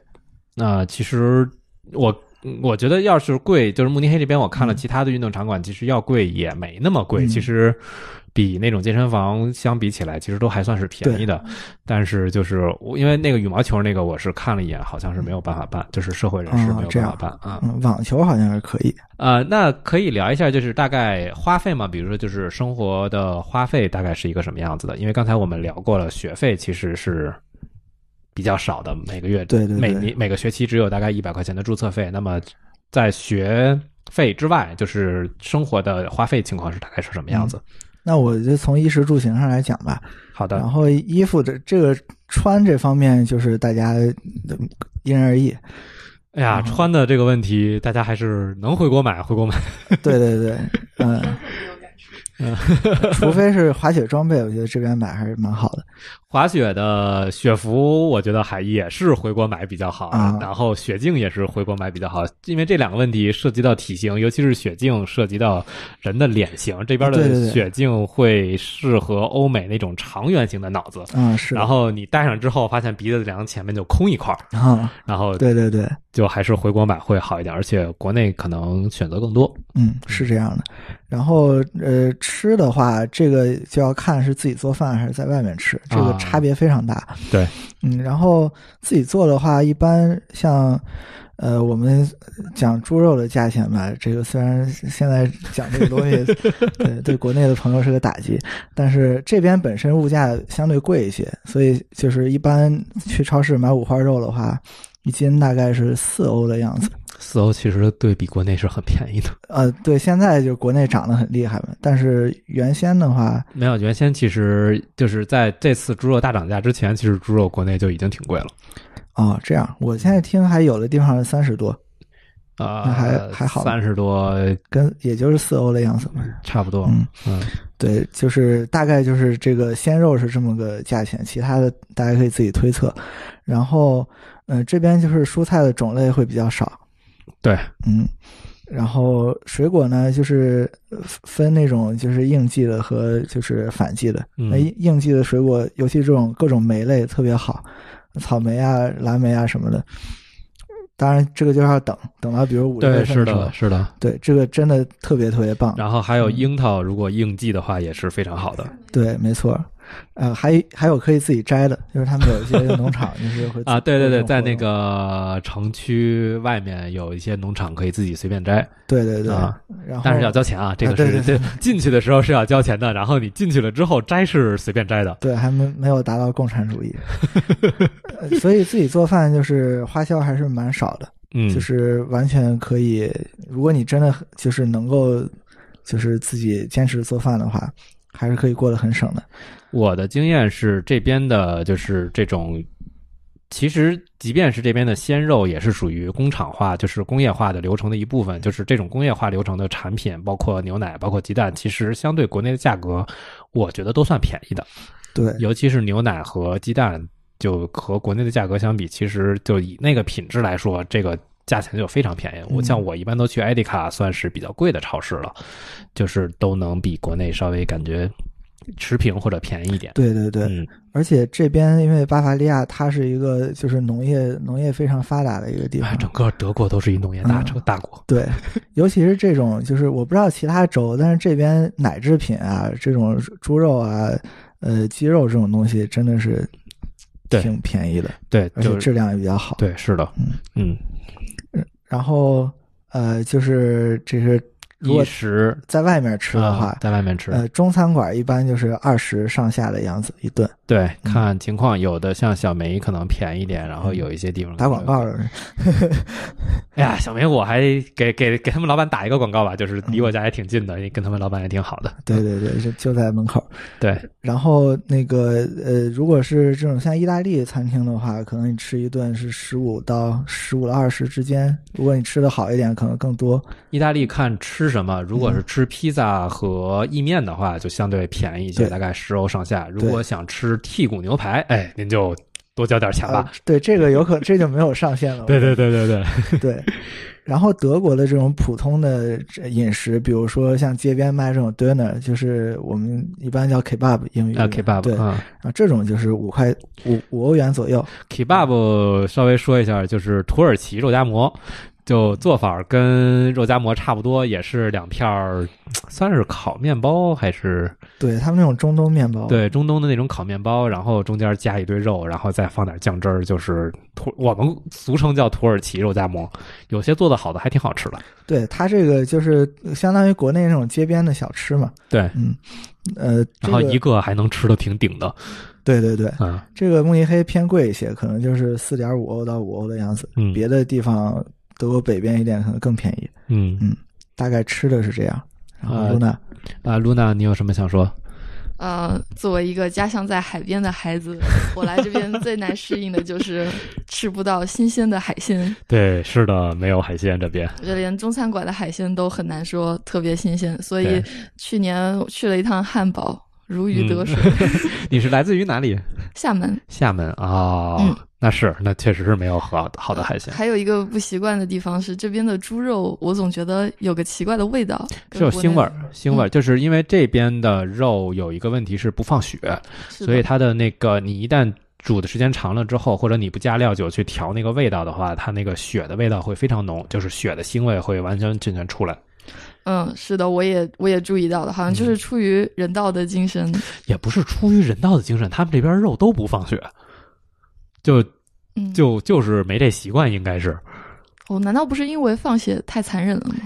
那其实我我觉得要是贵，就是慕尼黑这边我看了嗯其他的运动场馆，其实要贵也没那么贵，嗯其实比那种健身房相比起来，其实都还算是便宜的。但是就是我因为那个羽毛球那个我是看了一眼，好像是没有办法办，就是社会人士没有办法办啊。嗯，网球好像是可以。呃，那可以聊一下，就是大概花费嘛，比如说就是生活的花费大概是一个什么样子的？因为刚才我们聊过了，学费其实是比较少的，每个月对对对每年每个学期只有大概一百块钱的注册费。那么在学费之外，就是生活的花费情况是大概是什么样子？那我就从衣食住行上来讲吧。好的然，后衣服这这个穿这方面，就是大家呃因人而异。哎呀，穿的这个问题，大家还是能回国买回国买。对对对，*laughs* 嗯，*laughs* 除非是滑雪装备，我觉得这边买还是蛮好的。滑雪的雪服，我觉得还也是回国买比较好，啊然后雪镜也是回国买比较好，因为这两个问题涉及到体型，尤其是雪镜涉及到人的脸型，这边的雪镜会适合欧美那种长圆形的脑子。嗯，是。然后你戴上之后，发现鼻子梁前面就空一块儿，啊，然后对对对，就还是回国买会好一点，而且国内可能选择更多。嗯，是这样的。然后呃，吃的话，这个就要看是自己做饭还是在外面吃，这个啊差别非常大。对，嗯，然后自己做的话，一般像。呃，我们讲猪肉的价钱吧，这个虽然现在讲这个东西，*laughs* 对对国内的朋友是个打击，但是这边本身物价相对贵一些，所以就是一般去超市买五花肉的话，一斤大概是四欧的样子。四欧其实对比国内是很便宜的，*laughs* 呃，对，现在就国内涨得很厉害嘛，但是原先的话，没有原先其实就是在这次猪肉大涨价之前，其实猪肉国内就已经挺贵了。哦，这样，我现在听还有的地方三十多，啊、那还还好三十多，跟也就是四欧的样子嘛。差不多。嗯，嗯，*laughs* 对，就是大概就是这个鲜肉是这么个价钱，其他的大家可以自己推测。然后，呃，这边就是蔬菜的种类会比较少，对，嗯，然后水果呢，就是呃分那种就是应季的和就是反季的。嗯那应应季的水果，尤其这种各种莓类特别好，草莓啊、蓝莓啊什么的。当然，这个就要等等到比如五六，月份是的，，是的。对这个真的特别特别棒。然后还有嗯樱桃，如果应季的话，也是非常好的。对，没错。呃，还还有可以自己摘的，就是他们有一些 *laughs* 农场就是会啊，对对对，在那个。城区外面有一些农场可以自己随便摘，对对对，啊然后但是要交钱啊。这个是对对对进去的时候是要交钱的，然后你进去了之后摘是随便摘的。对还没没有达到共产主义，*laughs* 呃所以自己做饭就是花销还是蛮少的，*laughs* 嗯，就是完全可以。如果你真的就是能够就是自己坚持做饭的话，还是可以过得很省的。我的经验是，这边的就是这种，其实即便是这边的鲜肉，也是属于工厂化，就是工业化的流程的一部分。就是这种工业化流程的产品，包括牛奶、包括鸡蛋，其实相对国内的价格，我觉得都算便宜的。对，尤其是牛奶和鸡蛋，就和国内的价格相比，其实就以那个品质来说，这个价钱就非常便宜。我嗯像我一般都去艾迪卡，算是比较贵的超市了，就是都能比国内稍微感觉持平或者便宜一点。对对对，嗯，而且这边因为巴伐利亚它是一个就是农业农业非常发达的一个地哎，方，整个德国都是一农业大嗯城、大国。对，尤其是这种，就是我不知道其他州，但是这边奶制品啊，这种猪肉啊，呃，鸡肉这种东西真的是挺便宜的，对，而且就质量也比较好。对，是的，嗯嗯然后呃，就是这是如一果十在外面吃的话啊，在外面吃，呃，中餐馆一般就是二十上下的样子一顿。对，嗯看情况，有的像小梅可能便宜一点，然后有一些地方打广告。了，*laughs* 哎呀，小梅，我还给给给他们老板打一个广告吧，就是离我家也挺近的，跟他们老板也挺好的。对对对，就就在门口。对，然后那个呃，如果是这种像意大利餐厅的话，可能你吃一顿是十五到十五到二十之间。如果你吃的好一点，可能更多。意大利看吃什么，如果是吃披萨和意面的话，就相对便宜一些，大概十欧上下。如果想吃剔骨牛排，哎，您就多交点钱吧啊。，对，这个有可这就没有上限了。对对对对对，*laughs* 对。然后德国的这种普通的饮食，比如说像街边卖这种 dinner，就是我们一般叫 kebab 英语啊，kebab 对，啊啊，这种就是五块五五欧元左右。，kebab 稍微说一下，就是土耳其肉夹馍。就做法跟肉夹馍差不多，也是两片儿，算是烤面包还是对他们那种中东面包，对中东的那种烤面包，然后中间加一堆肉，然后再放点酱汁儿，就是土我们俗称叫土耳其肉夹馍。有些做的好的还挺好吃的。对，它这个就是相当于国内那种街边的小吃嘛。对，嗯，呃，然后一个还能吃的挺顶的，对对对，嗯这个慕尼黑偏贵一些，可能就是四点五欧到五欧的样子。嗯别的地方德国北边一点可能更便宜。嗯嗯大概吃的是这样。然后啊露娜，啊，露娜，你有什么想说？呃，作为一个家乡在海边的孩子，*laughs* 我来这边最难适应的就是吃不到新鲜的海鲜。对，是的，没有海鲜这边。我觉得连中餐馆的海鲜都很难说特别新鲜，所以去年去了一趟汉堡，如鱼得水。*laughs* 你是来自于哪里？厦门厦门啊、嗯那是，那确实是没有好好的海鲜，还有一个不习惯的地方是，这边的猪肉我总觉得有个奇怪的味道，是有腥味儿，腥味儿，嗯。就是因为这边的肉有一个问题是不放血，所以它的那个你一旦煮的时间长了之后，或者你不加料酒去调那个味道的话，它那个血的味道会非常浓，就是血的腥味会完全全全出来。嗯，是的，我也我也注意到了，好像嗯。就是出于人道的精神，也不是出于人道的精神，他们这边肉都不放血，就嗯，就就是没这习惯，应该是。哦，难道不是因为放血太残忍了吗？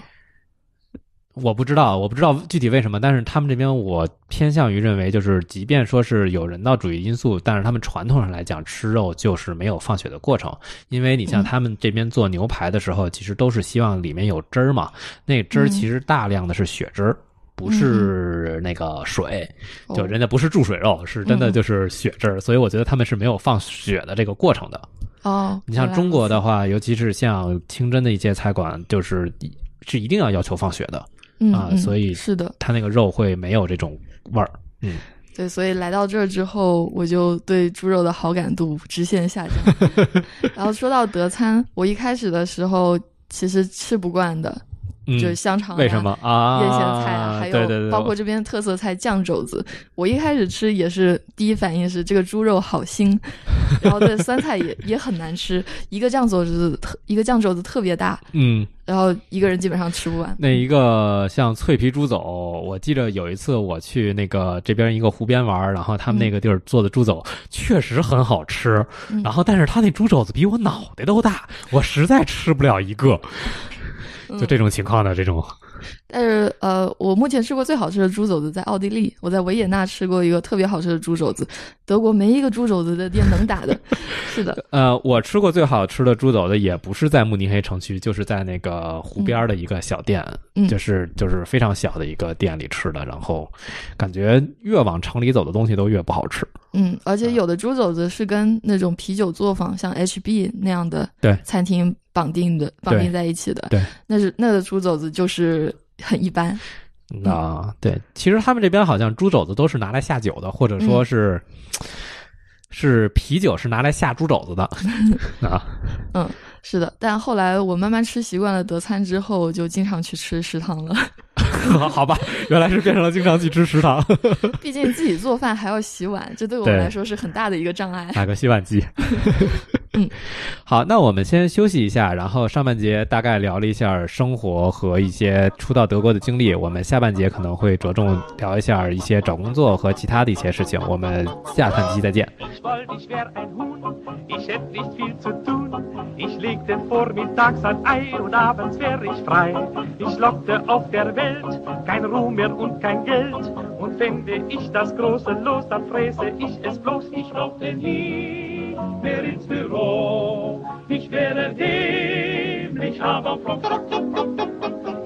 我不知道，我不知道具体为什么，但是他们这边我偏向于认为，就是即便说是有人道主义因素，但是他们传统上来讲吃肉就是没有放血的过程，因为你像嗯他们这边做牛排的时候，其实都是希望里面有汁儿嘛，那个汁儿嗯其实大量的是血汁儿。不是那个水，哦就人家不是注水肉，是真的嗯就是血汁儿，所以我觉得他们是没有放血的这个过程的。哦，你像中国的，话，尤其是像清真的一些菜馆，就是是一定要要求放血的。嗯啊嗯所以是的，它那个肉会没有这种味儿。嗯对，所以来到这儿之后，我就对猪肉的好感度直线下降。*laughs* 然后说到德餐，我一开始的时候其实吃不惯的，嗯，就是香肠、为什么？啊？叶咸菜啊，还有包括这边特色菜酱肘子，我一开始吃也是第一反应是这个猪肉好腥，然后对酸菜也也很难吃，一个酱肘子特一个酱肘子特别大，嗯，然后一个人基本上吃不完。那一个像脆皮猪肘，我记得有一次我去那个这边一个湖边玩，然后他们那个地儿做的猪肘确实很好吃，嗯然后但是他那猪肘子比我脑袋都大，我实在吃不了一个，*laughs* 就这种情况的这种，但是呃，我目前吃过最好吃的猪肘子在奥地利，我在维也纳吃过一个特别好吃的猪肘子，德国没一个猪肘子的店能打的。*laughs* 是的，呃，我吃过最好吃的猪肘子也不是在慕尼黑城区，就是在那个湖边的一个小店，嗯就是就是非常小的一个店里吃的，然后感觉越往城里走的东西都越不好吃。嗯，而且有的猪肘子是跟那种啤酒作坊，像 HB 那样的对。餐厅绑定的，绑定在一起的。对，那是那个猪肘子就是很一般。啊，对，其实他们这边好像猪肘子都是拿来下酒的，或者说是、是啤酒是拿来下猪肘子的 *laughs* 啊。是的，但后来我慢慢吃习惯了德餐之后，就经常去吃食堂了。*laughs* 好吧，原来是变成了经常去吃食堂，*laughs* 毕竟自己做饭还要洗碗，这对我们来说是很大的一个障碍。买个洗碗机。嗯，*laughs* 好，那我们先休息一下，然后上半节大概聊了一下生活和一些初到德国的经历，我们下半节可能会着重聊一下一些找工作和其他的一些事情。我们下半期再见。Ich legte vormittags ein Ei und abends wär ich frei. Ich lockte auf der Welt kein Ruhm mehr und kein Geld. Und fände ich das große Los, dann fräse ich es bloß. Ich brauchte nie mehr ins Büro. Ich wäre dämlich, aber flott.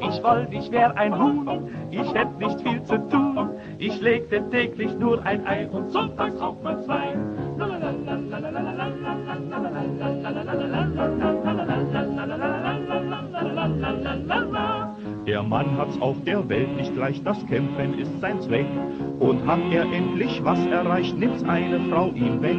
Ich wollte, ich wär ein Huhn, ich hätt nicht viel zu tun. Ich legte täglich nur ein Ei und sonntags auch mal zwei. Der Mann hat's auf der Welt nicht leicht, das Kämpfen ist sein Zweck. Und hat er endlich was erreicht, nimmt's eine Frau ihm weg.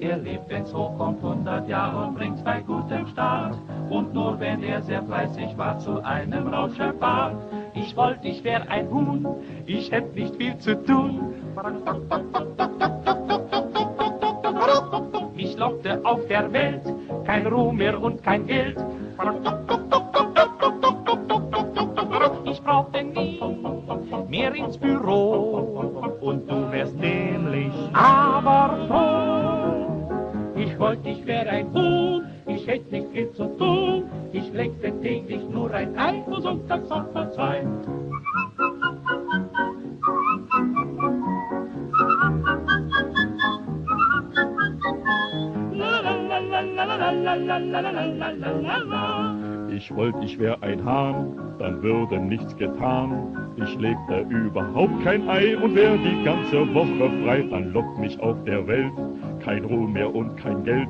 Er lebt, wenn's hochkommt, 100 Jahre und bringt's bei gutem Start. Und nur wenn er sehr fleißig war, zu einem Rauscherbart. Ich wollte, ich wär ein Huhn, ich hätt nicht viel zu tun. Ich lockte auf der Welt kein Ruhm mehr und kein Geld. Ins Büro und du Ich wollte, ich wär ein Hahn, dann würde nichts getan. Ich legte überhaupt kein Ei und wär die ganze Woche frei. Dann lockt mich auf der Welt kein Ruhe mehr und kein Geld.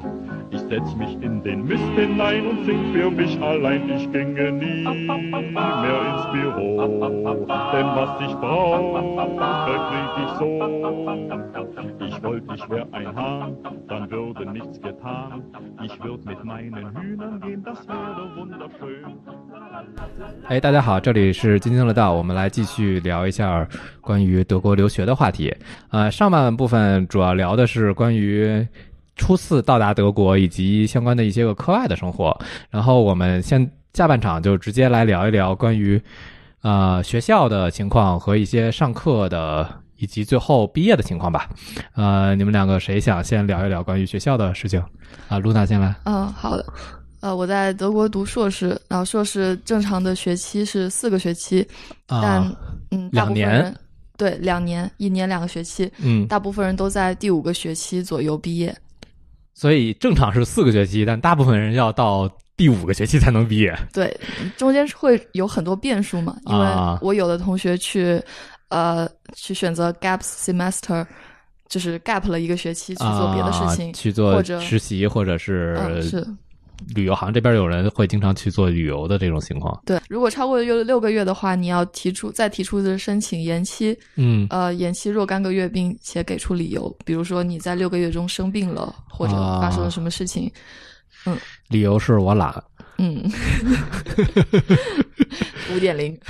Ich setz mich in den Mist hinein und sing für mich allein. Ich ginge nie mehr ins Büro, denn was ich brauche, krieg ich so. Wollte, ich wär ein Hahn, dann würde nichts getan. Ich würd mit meinen Hühnern gehen, das wäre wunderschön. 哎，大家好，这里是津津乐道，我们来继续聊一下关于德国留学的话题。呃，上半部分主要聊的是关于初次到达德国以及相关的一些个课外的生活，然后我们现下半场就直接来聊一聊关于呃学校的情况和一些上课的以及最后毕业的情况吧。呃，你们两个谁想先聊一聊关于学校的事情？啊，露娜先来。嗯，好的。呃，我在德国读硕士，然后硕士正常的学期是四个学期，但啊，嗯，两年对两年，一年两个学期，嗯，大部分人都在第五个学期左右毕业。所以正常是四个学期，但大部分人要到第五个学期才能毕业。对，中间会有很多变数嘛，因为啊我有的同学去，呃，去选择 gap semester，就是 gap 了一个学期去做别的事情，啊、去做或者实习，或者是嗯，是旅游行这边有人会经常去做旅游的这种情况。对。如果超过六六个月的话，你要提出再提出的申请延期，嗯呃，延期若干个月，并且给出理由，比如说你在六个月中生病了，或者啊发生了什么事情，嗯理由是我懒。嗯，*laughs* 五点零。*laughs*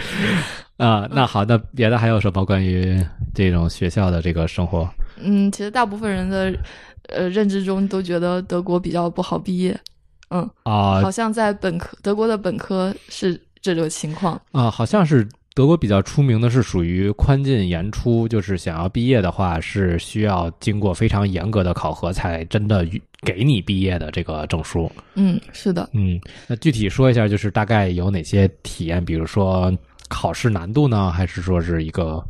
*laughs* 啊，那好，那别的还有什么关于这种学校的这个生活？嗯，其实大部分人的呃认知中都觉得德国比较不好毕业，嗯，啊好像在本科德国的本科是这种情况，啊，好像是德国比较出名的是属于宽进严出，就是想要毕业的话是需要经过非常严格的考核才真的给你毕业的这个证书。嗯，是的，嗯，那具体说一下，就是大概有哪些体验？比如说考试难度呢，还是说是一个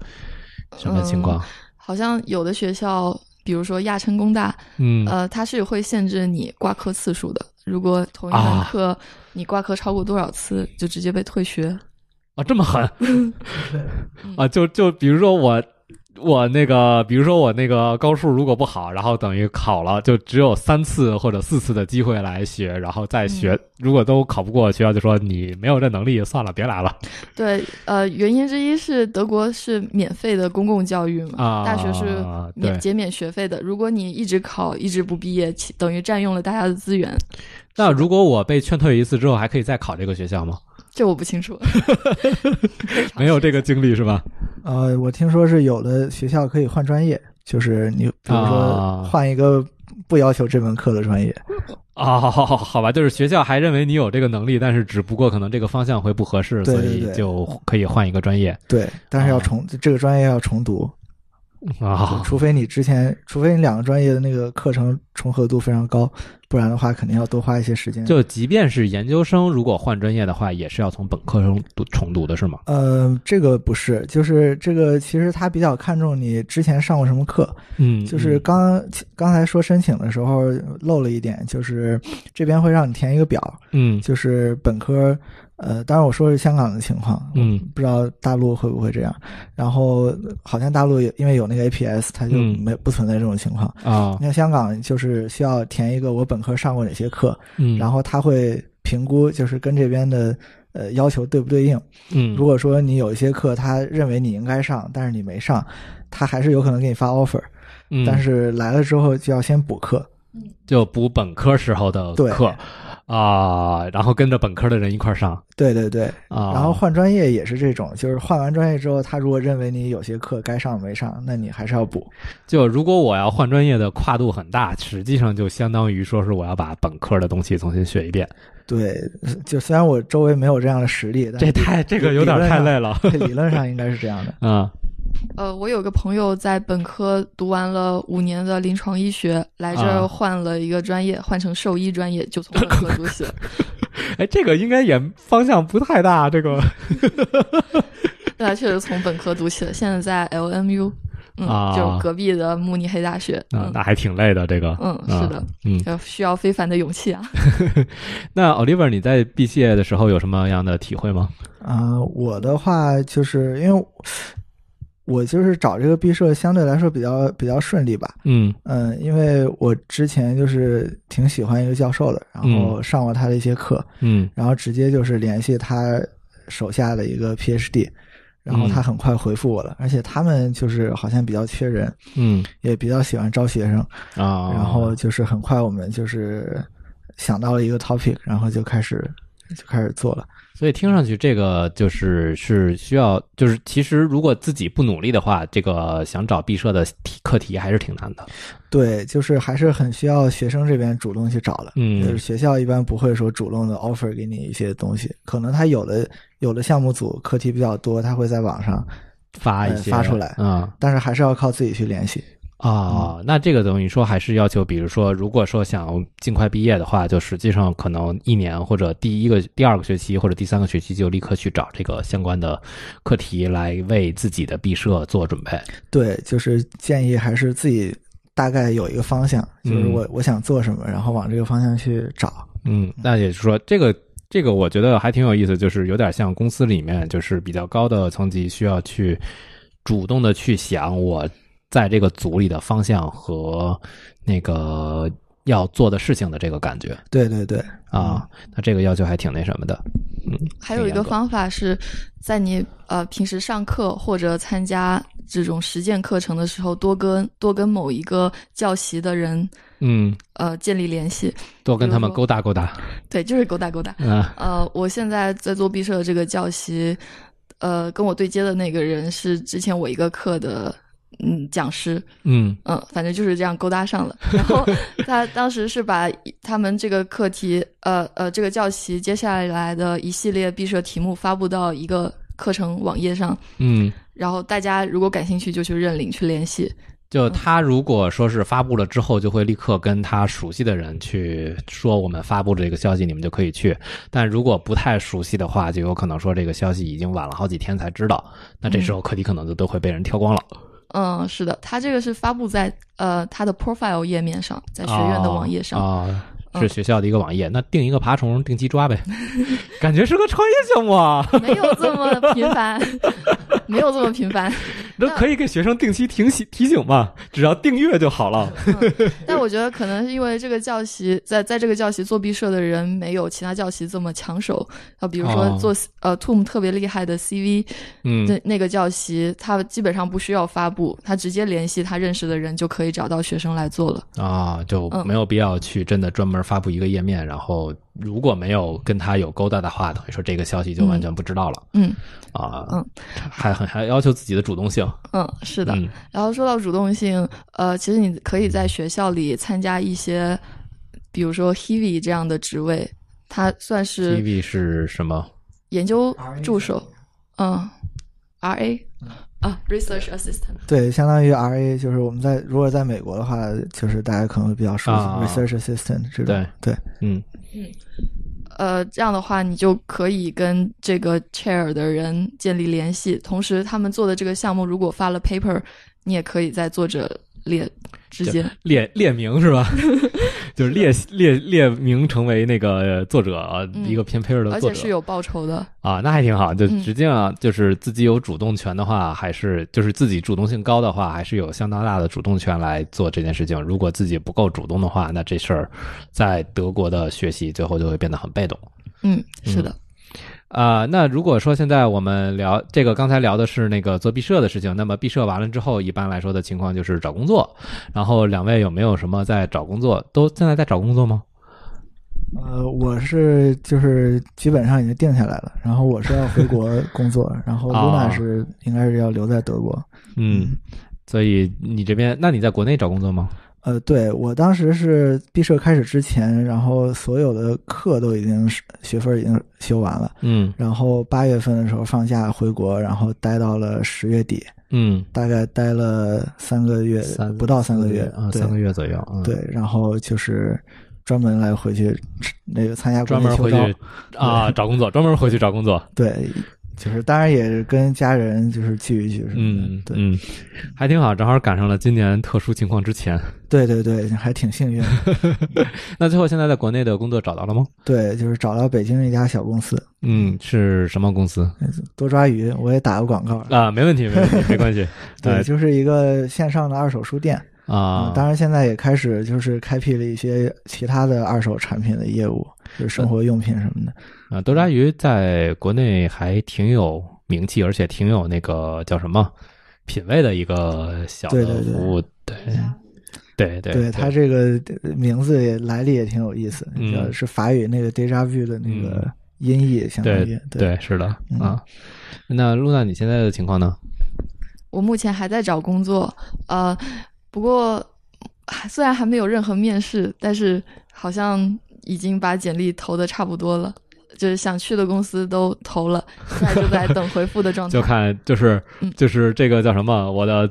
什么情况？好像有的学校，比如说亚琛工大，嗯呃，它是会限制你挂科次数的，如果同一门啊课你挂科超过多少次，就直接被退学。啊，这么狠 *laughs* 啊！就就比如说我我那个，比如说我那个高数如果不好，然后等于考了，就只有三次或者四次的机会来学，然后再学，嗯如果都考不过，学校就说你没有这能力，算了，别来了对，呃，原因之一是德国是免费的公共教育嘛，啊。大学是免减免学费的。如果你一直考，一直不毕业，其等于占用了大家的资源。那如果我被劝退一次之后，还可以再考这个学校吗？这我不清楚，*laughs* 没有这个经历是吧？呃，我听说是有的学校可以换专业，就是你比如说啊换一个不要求这门课的专业。啊，好好好好吧，就是学校还认为你有这个能力，但是只不过可能这个方向会不合适，所以就可以换一个专业对，但是要啊重、这个专业要重读，啊除非你之前，除非你两个专业的那个课程重合度非常高，不然的话肯定要多花一些时间。就即便是研究生，如果换专业的话，也是要从本科生读重读的，是吗？呃，这个不是，就是这个其实他比较看重你之前上过什么课。嗯，就是刚刚才说申请的时候漏了一点，就是这边会让你填一个表，嗯就是本科。呃，当然我说是香港的情况，嗯，不知道大陆会不会这样。然后好像大陆有因为有那个 APS，它就嗯没不存在这种情况。啊你，看香港就是需要填一个我本科上过哪些课，嗯，然后他会评估就是跟这边的呃要求对不对应。嗯，如果说你有一些课他认为你应该上，但是你没上，他还是有可能给你发 offer，、嗯但是来了之后就要先补课。就补本科时候的对课啊，然后跟着本科的人一块儿上。对对对，啊，然后换专业也是这种，就是换完专业之后，他如果认为你有些课该上没上，那你还是要补。就如果我要换专业的跨度很大，实际上就相当于说是我要把本科的东西重新学一遍，对，就虽然我周围没有这样的实力，但这太这个有点太累了。理论上理论上应该是这样的。啊 *laughs* 呃，我有个朋友在本科读完了五年的临床医学，来这啊儿换了一个专业，换成兽医专业，就从本科读起了。哎，这个应该也方向不太大，这个 *laughs* 对啊确实从本科读起了，现在在 LMU，嗯，啊就隔壁的慕尼黑大学。啊嗯，那还挺累的，这个嗯，是的，嗯，要需要非凡的勇气啊。*laughs* 那 Oliver 你在毕业的时候有什么样的体会吗？啊、我的话就是因为我就是找这个毕设相对来说比较比较顺利吧。嗯。嗯，因为我之前就是挺喜欢一个教授的，然后上过他的一些课，嗯。然后直接就是联系他手下的一个 PhD，然后他很快回复我了，而且他们就是好像比较缺人，嗯。也比较喜欢招学生，啊，然后就是很快我们就是想到了一个 topic，然后就开始就开始做了。所以听上去这个就是是需要，就是其实如果自己不努力的话，这个想找毕设的题课题还是挺难的。对，就是还是很需要学生这边主动去找的。嗯就是学校一般不会说主动的 offer 给你一些东西，可能他有的有的项目组课题比较多，他会在网上，发一些、呃发出来嗯但是还是要靠自己去联系。啊，那这个等于说还是要求，比如说，如果说想尽快毕业的话，就实际上可能一年或者第一个、第二个学期或者第三个学期就立刻去找这个相关的课题来为自己的毕设做准备。对，就是建议还是自己大概有一个方向，就是嗯我、我想做什么，然后往这个方向去找。嗯，那也就是说，这个这个我觉得还挺有意思，就是有点像公司里面就是比较高的层级需要去主动的去想我在这个组里的方向和那个要做的事情的这个感觉对对对，啊，那这个要求还挺那什么的。嗯，还有一个方法是在你呃平时上课或者参加这种实践课程的时候，多跟多跟某一个教习的人嗯，呃建立联系。多跟他们勾搭勾搭。对，就是勾搭勾搭。嗯呃，我现在在做毕设的这个教习，呃，跟我对接的那个人是之前我一个课的嗯讲师，嗯嗯，反正就是这样勾搭上了。然后 *laughs* 他当时是把他们这个课题，呃呃，这个教习接下来的一系列毕设题目发布到一个课程网页上，嗯，然后大家如果感兴趣就去认领去联系。就他如果说是发布了之后，就会立刻跟他熟悉的人去说我们发布这个消息，你们就可以去。但如果不太熟悉的话，就有可能说这个消息已经晚了好几天才知道，那这时候课题可能就都会被人挑光了。嗯，是的，他这个是发布在呃他的 profile 页面上，在学院的网页上。是学校的一个网页。那定一个爬虫，定期抓呗，*laughs* 感觉是个创业项目啊，*laughs* 没有这么频繁，没有这么频繁。那可以给学生定期提醒提醒嘛，只要订阅就好了。嗯，但我觉得可能是因为这个教习在在这个教习做毕设的人没有其他教习这么抢手啊，比如说哦做、呃 TOM 特别厉害的 CV 嗯那那个教习，他基本上不需要发布，他直接联系他认识的人就可以找到学生来做了。啊，就嗯没有必要去真的专门发布一个页面，然后如果没有跟他有勾搭的话，等于说这个消息就完全不知道了、嗯啊。嗯，还很还要求自己的主动性。嗯，是的。嗯然后说到主动性，呃，其实你可以在学校里参加一些，比如说 Heavy 这样的职位，它算是，TV 是什么？研究助手，嗯，R A 啊，research assistant。对，相当于 RA，就是我们在如果在美国的话，就是大家可能会比较熟悉、啊 research assistant 这种。对对，嗯呃，这样的话，你就可以跟这个 chair 的人建立联系，同时他们做的这个项目如果发了 paper，你也可以在作者列之间。列列名是吧？*laughs* 就是列列列名成为那个作者，啊嗯一个偏 paper 的而作者而且是有报酬的，啊，那还挺好。就嗯实际上就是自己有主动权的话，还是就是自己主动性高的话，还是有相当大的主动权来做这件事情。如果自己不够主动的话，那这事儿在德国的学习最后就会变得很被动。嗯，是的。啊、那如果说现在我们聊这个，刚才聊的是那个做毕设的事情，那么毕设完了之后，一般来说的情况就是找工作。然后两位有没有什么在找工作？都现在在找工作吗？呃，我是就是基本上已经定下来了，然后我是要回国 *laughs* 工作，然后啊 Luna 是应该是要留在德国。嗯，所以你这边，那你在国内找工作吗？呃，对我当时是毕设开始之前，然后所有的课都已经学分已经修完了，嗯然后八月份的时候放假回国，然后待到了十月底，嗯，大概待了三个月，三不到三个月啊，对三个月左右。嗯，对，然后就是专门来回去那个参加国专门回去啊找工作，专门回去找工作。对，就是当然也是跟家人就是聚一聚什么的，嗯，对、嗯，还挺好，正好赶上了今年特殊情况之前。*laughs* 对对对，还挺幸运。那最后现在在国内的工作找到了吗？对，就是找到北京一家小公司嗯，是什么公司多抓鱼，我也打个广告。啊？没问题，没问题，没关系。*laughs* 对，呃就是一个线上的二手书店啊，当然现在也开始就是开辟了一些其他的二手产品的业务，就是生活用品什么的。啊，多抓鱼在国内还挺有名气，而且挺有那个叫什么品味的一个小的对对对服务。对对对对它这个名字也来历也挺有意思，嗯叫是法语那个 deja vu 的那个音译，相当于对对是的嗯啊。那露娜，你现在的情况呢？我目前还在找工作，呃，不过虽然还没有任何面试，但是好像已经把简历投的差不多了，就是想去的公司都投了，现在就在等回复的状态。*laughs* 就看就是嗯就是这个叫什么，我的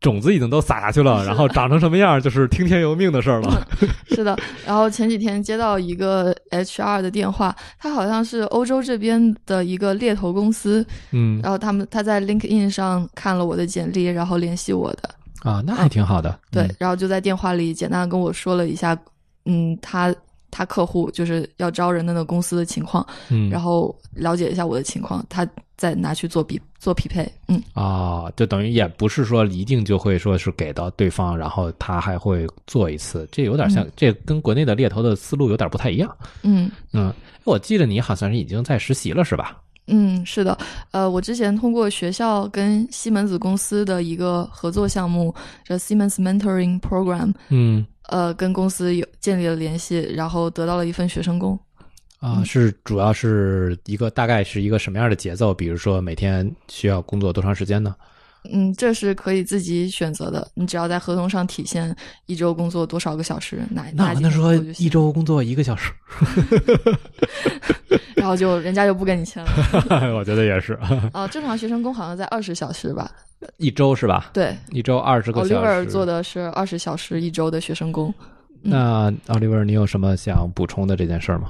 种子已经都撒下去了，然后长成什么样，就是听天由命的事儿了。是的，然后前几天接到一个 HR 的电话，他好像是欧洲这边的一个猎头公司，嗯然后他们他在 LinkedIn 上看了我的简历，然后联系我的，啊，那还挺好的。对，嗯然后就在电话里简单地跟我说了一下，嗯，他他客户就是要招人的那个公司的情况，嗯，然后了解一下我的情况，他再拿去做比做匹配，嗯，啊，就等于也不是说一定就会说是给到对方，然后他还会做一次，这有点像，嗯这跟国内的猎头的思路有点不太一样。嗯嗯，我记得你好像是已经在实习了，是吧？嗯，是的，呃，我之前通过学校跟西门子公司的一个合作项目，叫 Siemens Mentoring Program，嗯呃，跟公司有建立了联系，然后得到了一份学生工。啊，嗯是主要是一个大概是一个什么样的节奏？比如说每天需要工作多长时间呢？嗯，这是可以自己选择的，你只要在合同上体现一周工作多少个小时，哪那哪几那说一，周工作一个小时，*laughs* *laughs* 然后就人家就不跟你签了。*laughs* 我觉得也是，啊，正常学生工好像在二十小时吧？一周是吧？对一周二十个小，Oliver。做的是二十小时一周的学生工。那奥利维，你有什么想补充的这件事儿吗？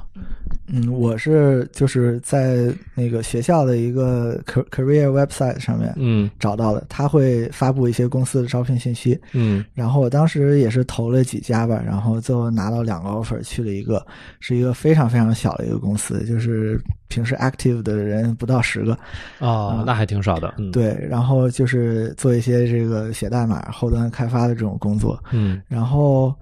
嗯，我是就是在那个学校的一个 ca- career website 上面嗯找到的，他会发布一些公司的招聘信息，嗯然后我当时也是投了几家吧，然后最后拿到两个 offer，去了一个是一个非常非常小的一个公司，就是平时 active 的人不到十个，哦，那还挺少的。嗯，，对，然后就是做一些这个写代码、后端开发的这种工作，嗯然后。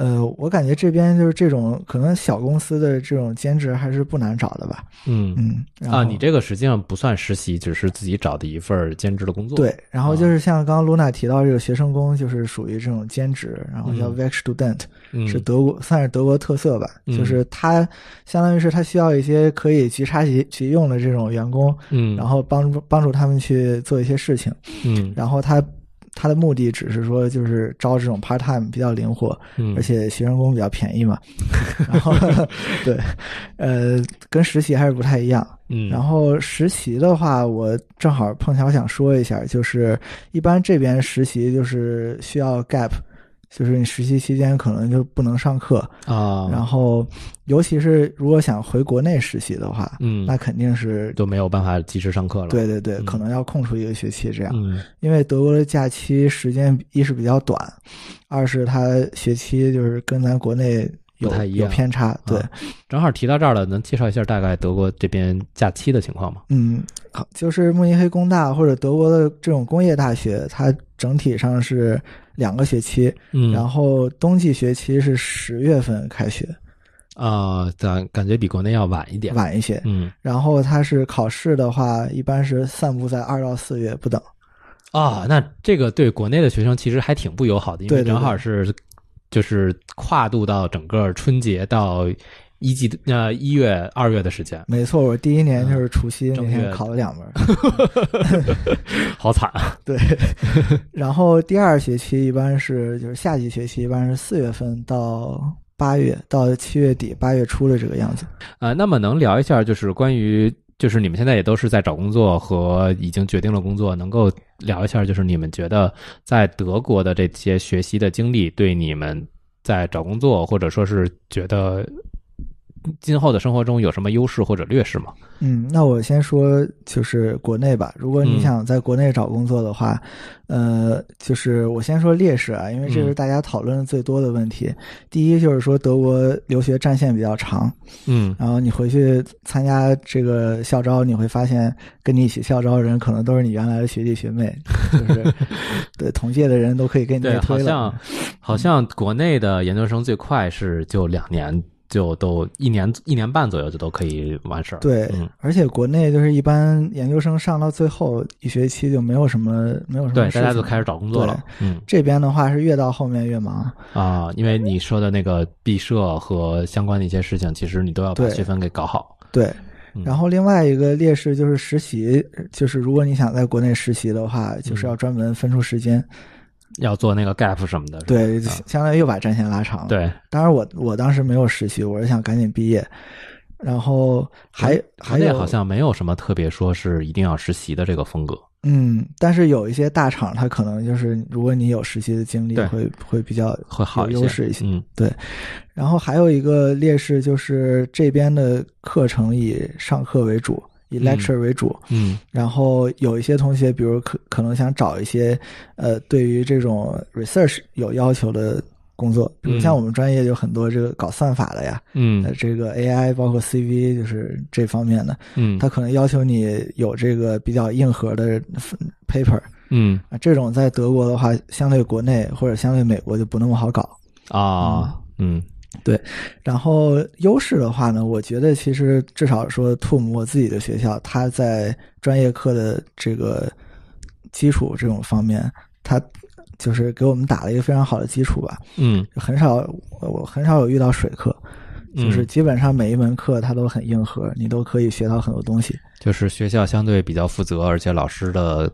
呃，我感觉这边就是这种可能小公司的这种兼职还是不难找的吧，嗯嗯，啊，你这个实际上不算实习，只是自己找的一份兼职的工作。对，然后就是像刚刚露娜提到这个学生工，就是属于这种兼职，然后叫嗯。Werkstudent，、嗯，是德国算是德国特色吧，嗯。就是它相当于是它需要一些可以即插即即用的这种员工，嗯，然后帮助帮助他们去做一些事情，嗯。然后它它的目的只是说就是招这种 part time 比较灵活，嗯，而且学生工比较便宜嘛。*laughs* 然后对，呃，跟实习还是不太一样。嗯，然后实习的话，我正好碰巧想说一下，就是一般这边实习就是需要 gap，就是你实习期间可能就不能上课，啊，然后尤其是如果想回国内实习的话，嗯，那肯定是就没有办法及时上课了。对对对，嗯可能要空出一个学期这样，嗯因为德国的假期时间一是比较短，二是它学期就是跟咱国内有太一样偏差，对。啊正好提到这儿了，能介绍一下大概德国这边假期的情况吗？嗯，好，就是慕尼黑工大或者德国的这种工业大学，它整体上是两个学期，嗯然后冬季学期是十月份开学，啊，感感觉比国内要晚一点。晚一些。嗯然后它是考试的话，一般是散布在二到四月不等。啊，那这个对国内的学生其实还挺不友好的，因为正好是就是跨度到整个春节到一季呃一月二月的时间，没错，我第一年就是除夕那天考了两门，*laughs* 好惨啊！*laughs* 对。然后第二学期一般是就是夏季学期，一般是四月份到八月到七月底八月初的这个样子。呃，那么能聊一下，就是关于，就是你们现在也都是在找工作和已经决定了工作，能够聊一下，就是你们觉得在德国的这些学习的经历，对你们在找工作或者说是觉得今后的生活中有什么优势或者劣势吗？嗯，那我先说就是国内吧。如果你嗯想在国内找工作的话，呃，就是我先说劣势啊，因为这是嗯大家讨论的最多的问题。第一就是说德国留学战线比较长，嗯然后你回去参加这个校招，你会发现跟你一起校招的人可能都是你原来的学弟学妹，就是 *laughs* 对同届的人都可以跟你对，内推好像。好像国内的研究生最快是就两年，就都一年一年半左右就都可以完事儿。对，嗯，而且国内就是一般研究生上到最后一学期就没有什么没有什么对，大家就开始找工作了。嗯这边的话是越到后面越忙，啊，因为你说的那个毕设和相关的一些事情，其实你都要把对学分给搞好。对。嗯然后另外一个劣势就是实习，就是如果你想在国内实习的话，就是要专门分出时间，要做那个 gap 什么的。对，啊相当于又把战线拉长了。，对，当然我我当时没有实习，我是想赶紧毕业，然后还还有好像没有什么特别说是一定要实习的这个风格。嗯，但是有一些大厂，它可能就是如果你有实习的经历，会会比较会好一些有优势一些。嗯对然后还有一个劣势就是这边的课程以上课为主，以嗯。lecture 为主。嗯。然后有一些同学，比如可可能想找一些呃对于这种 research 有要求的工作，比如嗯像我们专业有很多这个搞算法的呀，呃嗯这个 AI 包括 CV 就是这方面的，嗯。他可能要求你有这个比较硬核的 paper 嗯。啊，这种在德国的话，相对国内或者相对美国就不那么好搞。啊嗯然后优势的话呢，我觉得其实至少说，Tom 我自己的学校，它在专业课的这个基础这种方面，它就是给我们打了一个非常好的基础吧。嗯很少我很少有遇到水课，就是嗯基本上每一门课它都很硬核，你都可以学到很多东西。就是学校相对比较负责，而且老师的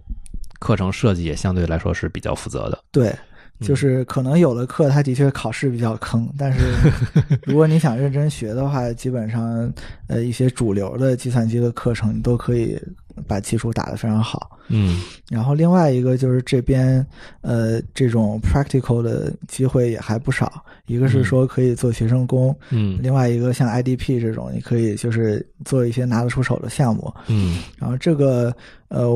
课程设计也相对来说是比较负责的。对，嗯就是可能有的课它的确考试比较坑，但是 *laughs* 如果你想认真学的话，基本上呃一些主流的计算机的课程你都可以把基础打得非常好。嗯。然后另外一个就是这边呃这种 practical 的机会也还不少，一个是嗯。说可以做学生工，嗯。另外一个像 IDP 这种，你可以就是做一些拿得出手的项目。嗯。然后这个呃，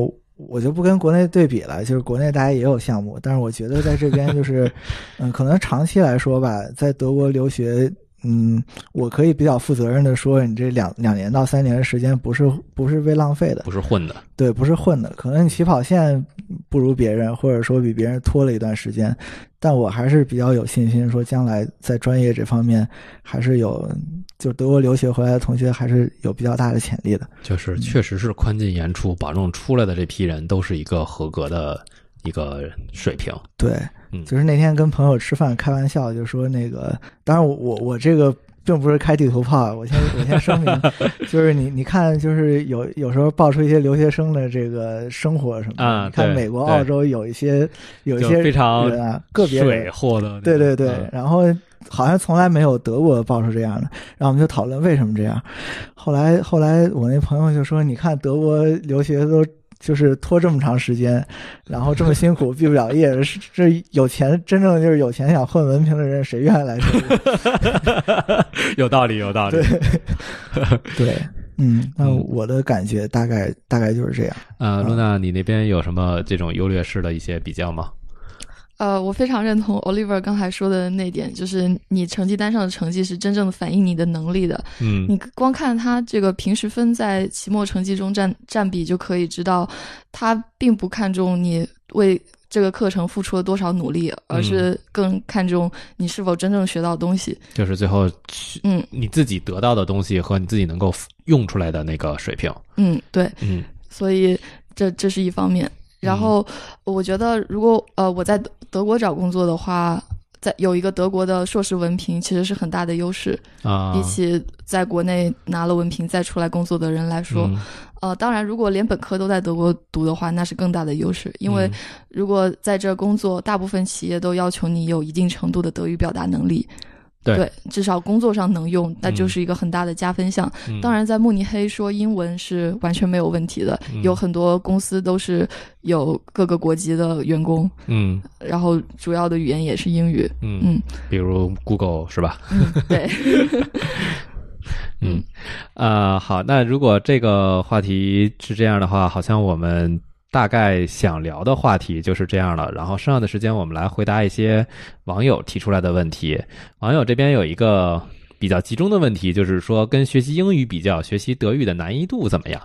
我就不跟国内对比了，就是国内大家也有项目，但是我觉得在这边就是，*laughs* 嗯、可能长期来说吧，在德国留学。嗯，我可以比较负责任的说，你这两两年到三年的时间不是不是被浪费的，不是混的。对，不是混的。可能你起跑线不如别人，或者说比别人拖了一段时间，但我还是比较有信心，说将来在专业这方面还是有，就德国留学回来的同学还是有比较大的潜力的。就是确实是宽进严出，保证出来的这批人都是一个合格的一个水平。对，嗯就是那天跟朋友吃饭开玩笑，就说那个，当然我我我这个并不是开地图炮。我先我先声明，就是你你看，就是有有时候爆出一些留学生的这个生活什么的，啊你看美国、澳洲有一些有一些非常人啊，个别水，货的，对对对，嗯然后好像从来没有德国爆出这样的，然后我们就讨论为什么这样。后来后来我那朋友就说：“你看德国留学都就是拖这么长时间，然后这么辛苦，毕不了业，是这有钱真正就是有钱想混文凭的人，谁愿意来这里？*laughs* 有道理，有道理。*laughs* 对，对嗯，那嗯我的感觉大概大概就是这样。呃，露娜，你那边有什么这种优劣势的一些比较吗？呃，我非常认同 Oliver 刚才说的那点，就是你成绩单上的成绩是真正的反映你的能力的。嗯你光看他这个平时分在期末成绩中占占比，就可以知道他并不看重你为这个课程付出了多少努力，而是更看重你是否真正学到东西。就是最后嗯你自己得到的东西和你自己能够用出来的那个水平。嗯，对，嗯所以这这是一方面。然后我觉得，如果呃我在德德国找工作的话，在有一个德国的硕士文凭，其实是很大的优势，啊，比起在国内拿了文凭再出来工作的人来说。嗯呃，当然，如果连本科都在德国读的话，那是更大的优势，因为嗯如果在这工作，大部分企业都要求你有一定程度的德语表达能力。对。至少工作上能用，那就是一个很大的加分项。嗯。当然，在慕尼黑说英文是完全没有问题的，嗯。有很多公司都是有各个国籍的员工，嗯。然后主要的语言也是英语。嗯嗯。比如 Google 是吧？嗯，对，*laughs* 嗯，呃，好，那如果这个话题是这样的话，好像我们大概想聊的话题就是这样了。然后剩下的时间，我们来回答一些网友提出来的问题。网友这边有一个比较集中的问题，就是说跟学习英语比较，学习德语的难易度怎么样？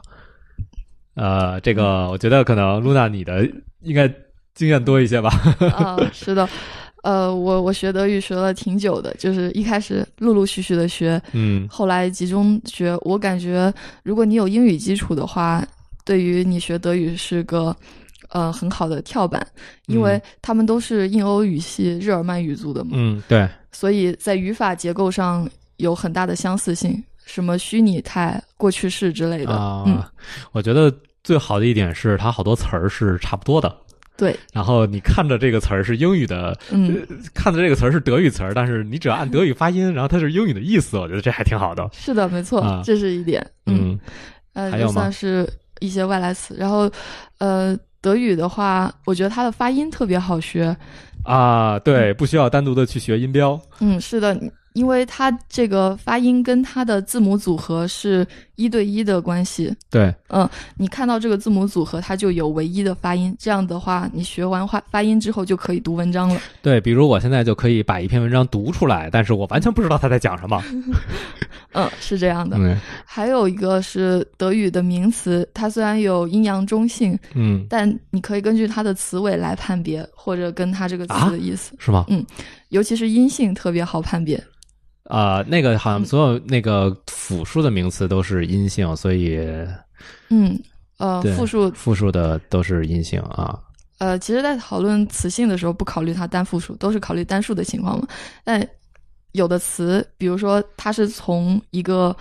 呃，这个我觉得可能露娜你的应该经验多一些吧？啊、是的。呃，我我学德语学了挺久的，就是一开始陆陆续续的学，嗯后来集中学。我感觉，如果你有英语基础的话，对于你学德语是个呃很好的跳板，因为嗯他们都是印欧语系日耳曼语族的嘛，嗯，对，所以在语法结构上有很大的相似性，什么虚拟态、过去式之类的。啊、嗯，我觉得最好的一点是它好多词儿是差不多的。对，然后你看着这个词儿是英语的，嗯，看着这个词儿是德语词儿，但是你只要按德语发音，然后它是英语的意思，我觉得这还挺好的。是的，没错，啊这是一点。嗯，嗯呃，就还有吗算是一些外来词，然后呃，德语的话，我觉得它的发音特别好学。啊，对，不需要单独的去学音标。嗯，是的，因为它这个发音跟它的字母组合是一对一的关系。对，嗯，你看到这个字母组合，它就有唯一的发音。这样的话，你学完发发音之后就可以读文章了。对，比如我现在就可以把一篇文章读出来，但是我完全不知道他在讲什么。*laughs* 嗯，是这样的。嗯还有一个是德语的名词，它虽然有阴阳中性，嗯，但你可以根据它的词尾来判别，或者跟它这个词的意思。是吗？嗯尤其是阴性特别好判别。啊、那个好像嗯所有那个复数的名词都是阴性，所以嗯，呃，复数复数的都是阴性啊。呃，其实，在讨论词性的时候，不考虑它单复数，都是考虑单数的情况嘛。但有的词，比如说它是从一个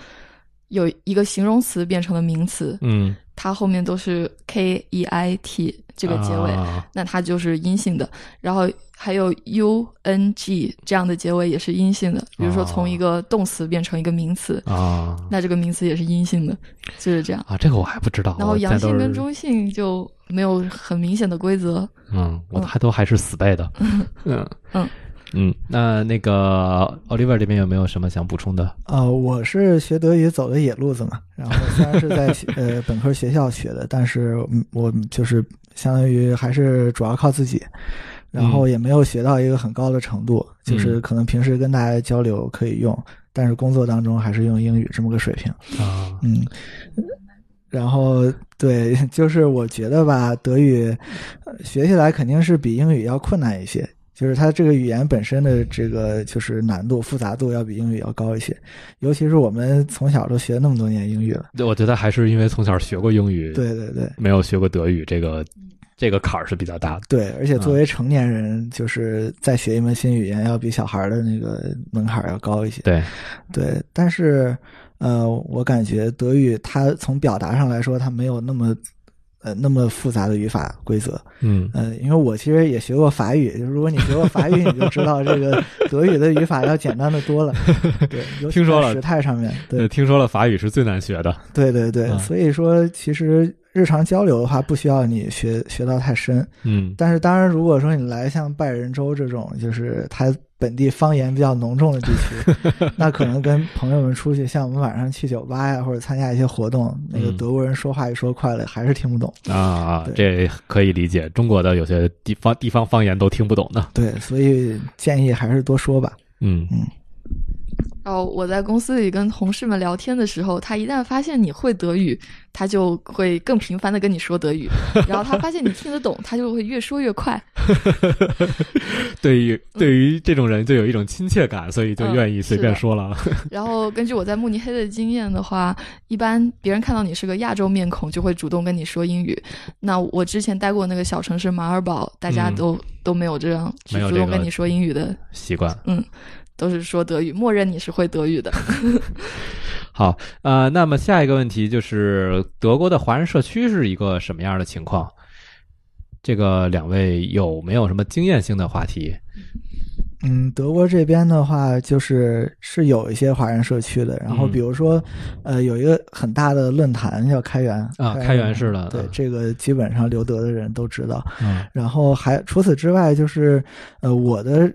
有一个形容词变成了名词，嗯，它后面都是 k e i t 这个结尾，啊那它就是阴性的。然后还有 u n g 这样的结尾也是阴性的。比如说从一个动词变成一个名词，啊那这个名词也是阴性的，就是这样。啊，这个我还不知道。然后阳性跟中性就没有很明显的规则。嗯，我嗯还都还是死背的。嗯 *laughs* 嗯嗯，那那个 Oliver 这边有没有什么想补充的？啊、我是学德语走的野路子嘛，然后虽然是在学 *laughs* 呃本科学校学的，但是嗯我就是相当于还是主要靠自己，然后也没有学到一个很高的程度，就是可能平时跟大家交流可以用，但是工作当中还是用英语这么个水平。啊，嗯，然后对，就是我觉得吧，德语呃学起来肯定是比英语要困难一些。就是它这个语言本身的这个就是难度复杂度要比英语要高一些，尤其是我们从小都学那么多年英语了。对我觉得还是因为从小学过英语，，对对对，没有学过德语，这个这个坎儿是比较大的。对，而且作嗯为成年人，就是再学一门新语言，要比小孩儿的那个门槛儿要高一些。对，对，但是呃，我感觉德语它从表达上来说，它没有那么呃那么复杂的语法规则。嗯呃，因为我其实也学过法语，就是如果你学过法语，你就知道这个 *laughs* 德语的语法要简单的多了。*laughs* 对，听说了在时态上面，对呃，听说了法语是最难学的。对对对，嗯所以说其实日常交流的话，不需要你学学到太深。嗯但是当然，如果说你来像拜仁州这种，就是它本地方言比较浓重的地区，*laughs* 那可能跟朋友们出去，像我们晚上去酒吧呀，或者参加一些活动，那个嗯德国人说话一说快了，还是听不懂。啊，这可以理解。中国的有些地方地方方言都听不懂的。对，所以建议还是多说吧。嗯嗯然后我在公司里跟同事们聊天的时候，他一旦发现你会德语，他就会更频繁的跟你说德语。然后他发现你听得懂，他就会越说越快。*laughs* 对于对于这种人就有一种亲切感，所以就愿意随便说了。*laughs* 然后根据我在慕尼黑的经验的话，一般别人看到你是个亚洲面孔，就会主动跟你说英语。那我之前待过那个小城市马尔堡，大家嗯都、都没有这样去主动跟你说英语的，习惯。都是说德语，默认你是会德语的。*laughs* 好，呃，那么下一个问题就是德国的华人社区是一个什么样的情况？这个两位有没有什么经验性的话题？嗯，德国这边的话，就是是有一些华人社区的。然后嗯比如说，呃，有一个很大的论坛叫开源啊开源式的嗯，对这个基本上留德的人都知道。嗯然后还除此之外，就是呃，我的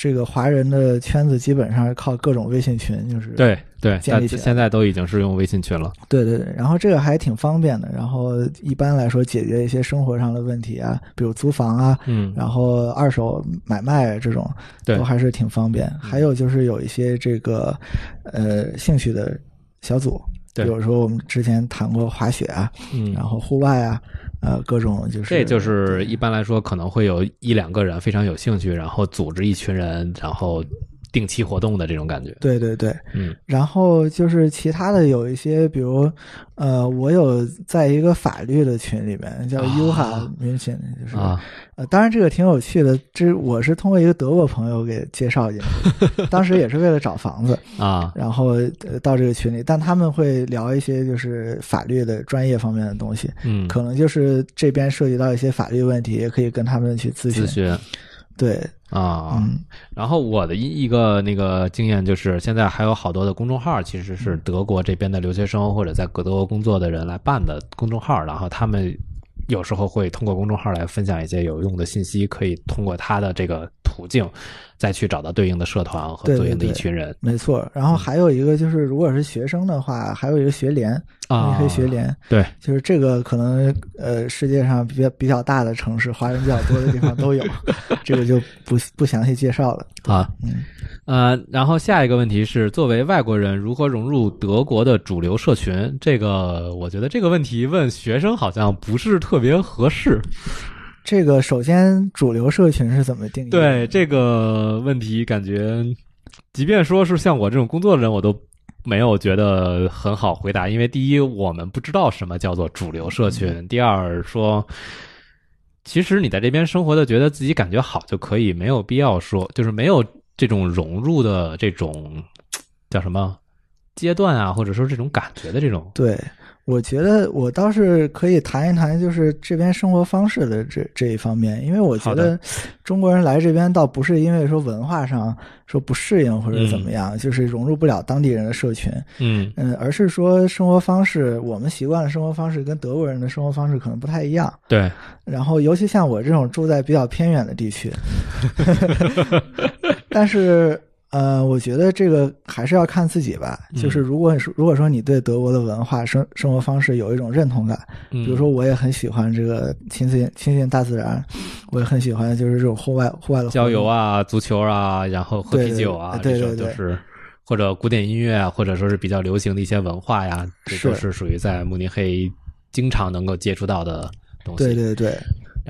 这个华人的圈子基本上是靠各种微信群，就是对对，建立起来现在都已经是用微信群了。对对对，然后这个还挺方便的。然后一般来说，解决一些生活上的问题啊，比如租房啊，嗯，然后二手买卖这种，对都还是挺方便。还有就是有一些这个呃兴趣的小组，对比如说我们之前谈过滑雪啊，嗯，然后户外啊，呃，各种就是这就是一般来说可能会有一两个人非常有兴趣，然后组织一群人，然后定期活动的这种感觉。对对对，嗯。然后就是其他的有一些，比如呃，我有在一个法律的群里面叫啊。U h a München，就是啊，呃，当然这个挺有趣的，这我是通过一个德国朋友给介绍进去，*laughs* 当时也是为了找房子，啊，然后呃到这个群里，但他们会聊一些就是法律的专业方面的东西，嗯，可能就是这边涉及到一些法律问题，也可以跟他们去咨询。咨询对，啊，嗯，然后我的一一个那个经验就是，现在还有好多的公众号其实是德国这边的留学生或者在德国工作的人来办的公众号，然后他们有时候会通过公众号来分享一些有用的信息，可以通过他的这个途径再去找到对应的社团和对应的一对群人没错。然后还有一个就是，如果是学生的话，还有一个学联，啊，你可以学联。对，就是这个可能呃，世界上比较比较大的城市，华人比较多的地方都有，*laughs* 这个就不不详细介绍了。啊，嗯，呃，然后下一个问题是，作为外国人如何融入德国的主流社群？这个我觉得这个问题问学生好像不是特别合适。这个首先主流社群是怎么定义？对这个问题，感觉即便说是像我这种工作的人，我都没有觉得很好回答。因为第一，我们不知道什么叫做主流社群；第二，说其实你在这边生活的，觉得自己感觉好就可以，没有必要说就是没有这种融入的这种叫什么阶段啊，或者说这种感觉的这种。对，我觉得我倒是可以谈一谈，就是这边生活方式的这这一方面，因为我觉得中国人来这边倒不是因为说文化上说不适应或者怎嗯。么样，就是融入不了当地人的社群，嗯。嗯，而是说生活方式，我们习惯的生活方式跟德国人的生活方式可能不太一样。对，然后，尤其像我这种住在比较偏远的地区，*laughs* 但是呃，我觉得这个还是要看自己吧。嗯就是如果如果说你对德国的文化生生活方式有一种认同感，比比如说我也很喜欢这个亲近亲近大自然，我也很喜欢就是这种户外户外的活郊游。啊、足球啊，然后喝啤酒啊，对对这种对都是或者古典音乐啊，或者说是比较流行的一些文化呀，这都是是属于在慕尼黑经常能够接触到的东西。对对对，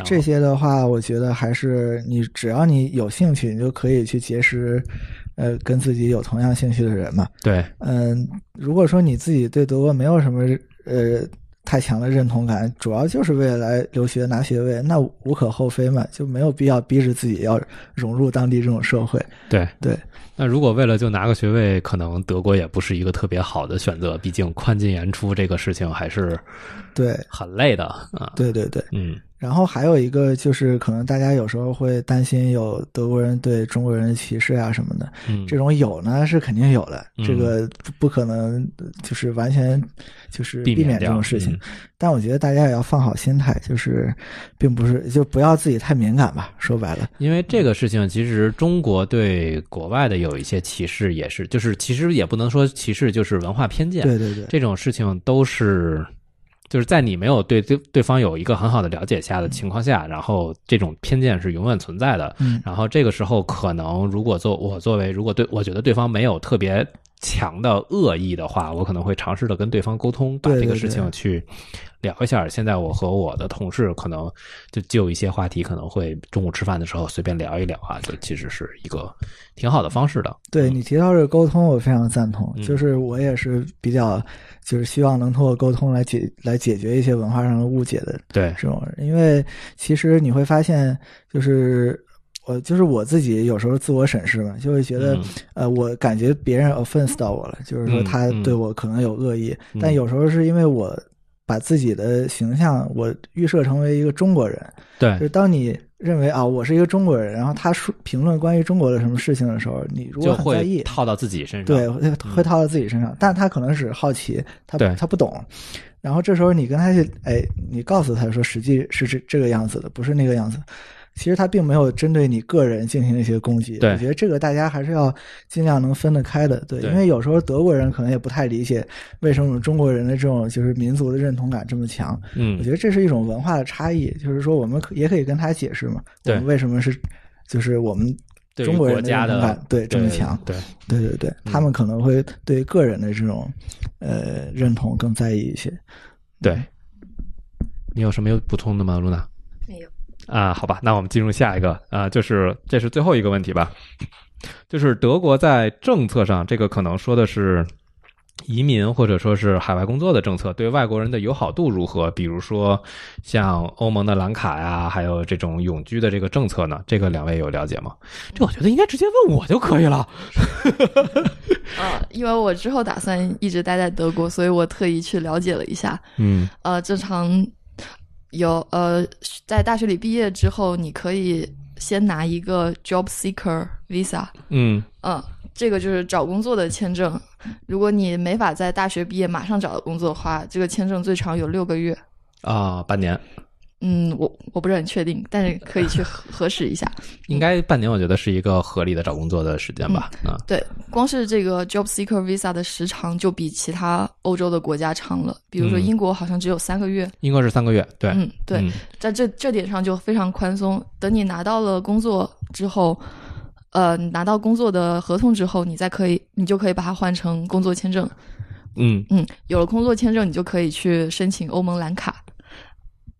这些的话，我觉得还是你只要你有兴趣，你就可以去结识，呃，跟自己有同样兴趣的人嘛。对，嗯，如果说你自己对德国没有什么呃太强的认同感，主要就是为了来留学拿学位，那无可厚非嘛，就没有必要逼着自己要融入当地这种社会。对对。那如果为了就拿个学位，可能德国也不是一个特别好的选择，毕竟宽进严出这个事情还是对很累的啊。对对对，嗯然后还有一个就是，可能大家有时候会担心有德国人对中国人的歧视啊什么的，嗯，这种有呢是肯定有的，嗯这个不不可能就是完全就是避免这种事情。嗯但我觉得大家也要放好心态，就是并不是就不要自己太敏感吧。说白了，因为这个事情，其实中国对国外的有一些歧视，也是就是其实也不能说歧视，就是文化偏见。对对对，这种事情都是就是在你没有对对对方有一个很好的了解下的情况下，然后这种偏见是永远存在的。嗯然后这个时候，可能如果做我作为如果对我觉得对方没有特别强的恶意的话，我可能会尝试的跟对方沟通，把这个事情去聊一下。现在我和我的同事可能就就一些话题，可能会中午吃饭的时候随便聊一聊啊，就其实是一个挺好的方式的。对你提到这个沟通，我非常赞同。嗯就是我也是比较，就是希望能通过沟通来解来解决一些文化上的误解的对，这种，因为其实你会发现，就是我就是我自己有时候自我审视嘛，就会觉得，嗯。呃，我感觉别人 offense 到我了，就是说他对我可能有恶意，嗯。但有时候是因为我把自己的形象我预设成为一个中国人，对。就是当你认为啊我是一个中国人，然后他说评论关于中国的什么事情的时候，你如果很在意，套到自己身上。对，会会套到自己身上，但他可能是好奇，他他不懂，然后这时候你跟他去，哎，你告诉他说实际是这这个样子的，不是那个样子。其实他并没有针对你个人进行一些攻击，对。我觉得这个大家还是要尽量能分得开的，对，对。因为有时候德国人可能也不太理解为什么中国人的这种就是民族的认同感这么强，嗯。我嗯觉得这是一种文化的差异，就是说我们可也可以跟他解释嘛，对。我们为什么是就是我们中国人国家的认同感对这么强，对，对。对对，他们可能会对个人的这种呃认同更在意一些。对，你有什么有补充的吗，露娜？啊，好吧，那我们进入下一个啊，就是这是最后一个问题吧，就是德国在政策上，这个可能说的是移民或者说是海外工作的政策对外国人的友好度如何？比如说像欧盟的蓝卡呀，还有这种永居的这个政策呢？这个两位有了解吗？这我觉得应该直接问我就可以了。呃，*laughs* 因为我之后打算一直待在德国，所以我特意去了解了一下。嗯呃，正常有呃，在大学里毕业之后，你可以先拿一个 job seeker visa，嗯嗯，这个就是找工作的签证。如果你没法在大学毕业马上找到工作的话，这个签证最长有六个月。啊，半年嗯，我我不是很确定，但是可以去核核实一下。应该半年，我觉得是一个合理的找工作的时间吧。啊，对，光是这个 job seeker visa 的时长就比其他欧洲的国家长了，比如说嗯英国好像只有三个月。英国是三个月，对，嗯，对，嗯在这这点上就非常宽松。等你拿到了工作之后，呃，拿到工作的合同之后，你再可以，你就可以把它换成工作签证。嗯嗯，有了工作签证，你就可以去申请欧盟蓝卡。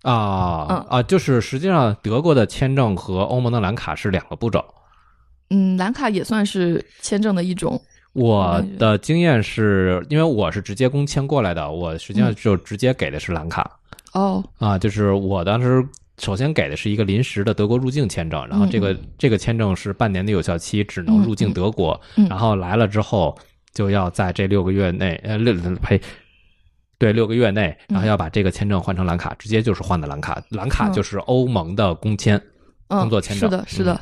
啊、嗯啊，就是实际上德国的签证和欧盟的蓝卡是两个步骤。嗯，蓝卡也算是签证的一种。我的经验是因为我是直接工签过来的，我实际上嗯就直接给的是蓝卡、哦，啊，就是我当时首先给的是一个临时的德国入境签证，然后这个、这个签证是半年的有效期，只能入境德国，然后来了之后就要在这六个月内，呃，六呸。对，六个月内，然后要把这个签证换成蓝卡，直接就是换的蓝卡。蓝卡嗯就是欧盟的工签，嗯，工作签证是的，是的。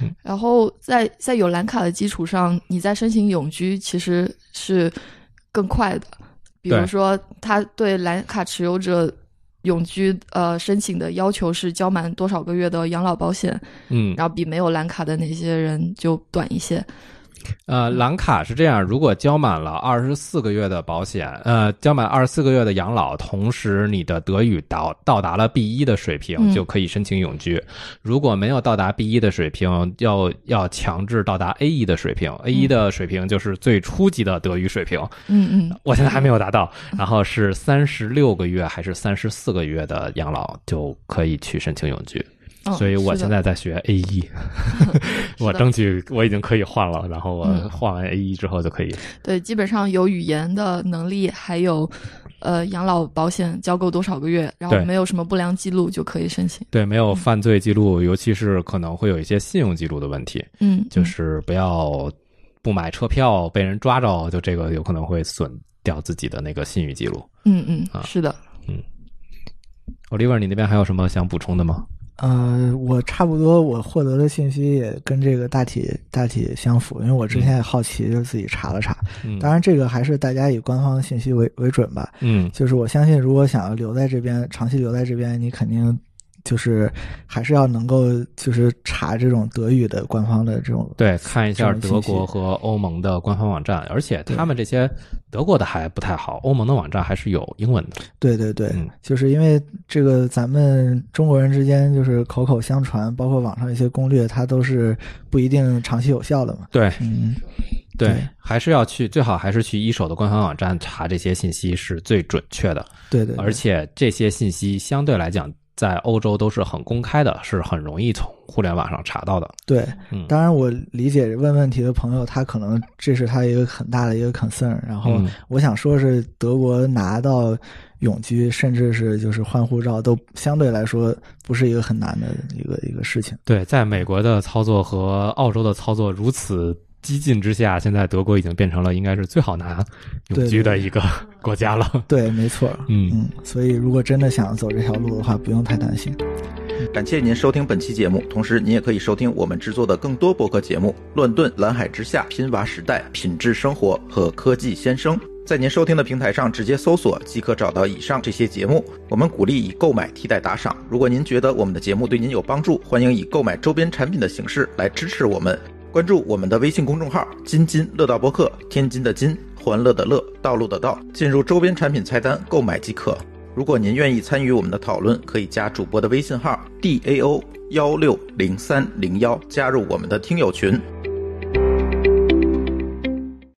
嗯然后在在有蓝卡的基础上，你在申请永居其实是更快的。比如说，他对蓝卡持有者永居呃申请的要求是交满多少个月的养老保险，嗯，然后比没有蓝卡的那些人就短一些。呃，蓝卡是这样，如果交满了二十四个月的保险，呃，交满二十四个月的养老，同时你的德语到到达了 B 一的水平，嗯就可以申请永居。如果没有到达 B 一的水平，要要强制到达 A 一的水平。A 一的水平就是最初级的德语水平，嗯嗯，我现在还没有达到。然后是三十六个月还是三十四个月的养老就可以去申请永居。嗯所以我现在在学 A 一，*laughs* 我争取我已经可以换了，然后我嗯换完 A 一之后就可以。对，基本上有语言的能力，还有呃养老保险交够多少个月，然后没有什么不良记录就可以申请。对，没有犯罪记录，尤其是可能会有一些信用记录的问题，嗯，就是不要不买车票被人抓着，就这个有可能会损掉自己的那个信誉记录。嗯嗯啊嗯，是的。嗯 Oliver，你那边还有什么想补充的吗？呃，我差不多我获得的信息也跟这个大体大体相符，因为我之前也好奇，就自己查了查。嗯，当然，这个还是大家以官方信息为为准吧。嗯，就是我相信，如果想要留在这边，长期留在这边，你肯定就是还是要能够就是查这种德语的官方的这种对，看一下德国和欧盟的官方网站，而且他们这些德国的还不太好，欧盟的网站还是有英文的。对对对，嗯。就是因为这个咱们中国人之间就是口口相传，包括网上一些攻略，它都是不一定长期有效的嘛。对。嗯，对对，还是要去，最好还是去一手的官方网站查这些信息是最准确的，对对对。而且这些信息相对来讲。在欧洲都是很公开的，是很容易从互联网上查到的。对，嗯，当然我理解问问题的朋友，他可能这是他一个很大的一个 concern。然后嗯我想说是德国拿到永居，甚至是就是换护照，都相对来说不是一个很难的一个一个事情。对，在美国的操作和澳洲的操作如此激进之下，现在德国已经变成了应该是最好拿永居的一个国家了。*laughs* 对，没错。嗯嗯，所以如果真的想走这条路的话，不用太担心。感谢您收听本期节目，同时您也可以收听我们制作的更多博客节目：《乱炖》《蓝海之下》《拼娃时代》《品质生活》和《科技先生》。在您收听的平台上直接搜索即可找到以上这些节目。我们鼓励以购买替代打赏。如果您觉得我们的节目对您有帮助，欢迎以购买周边产品的形式来支持我们。关注我们的微信公众号“津津乐道播客”，天津的津，欢乐的乐，道路的道，进入周边产品菜单购买即可。如果您愿意参与我们的讨论，可以加主播的微信号 d a o 幺六零三零幺，加入我们的听友群。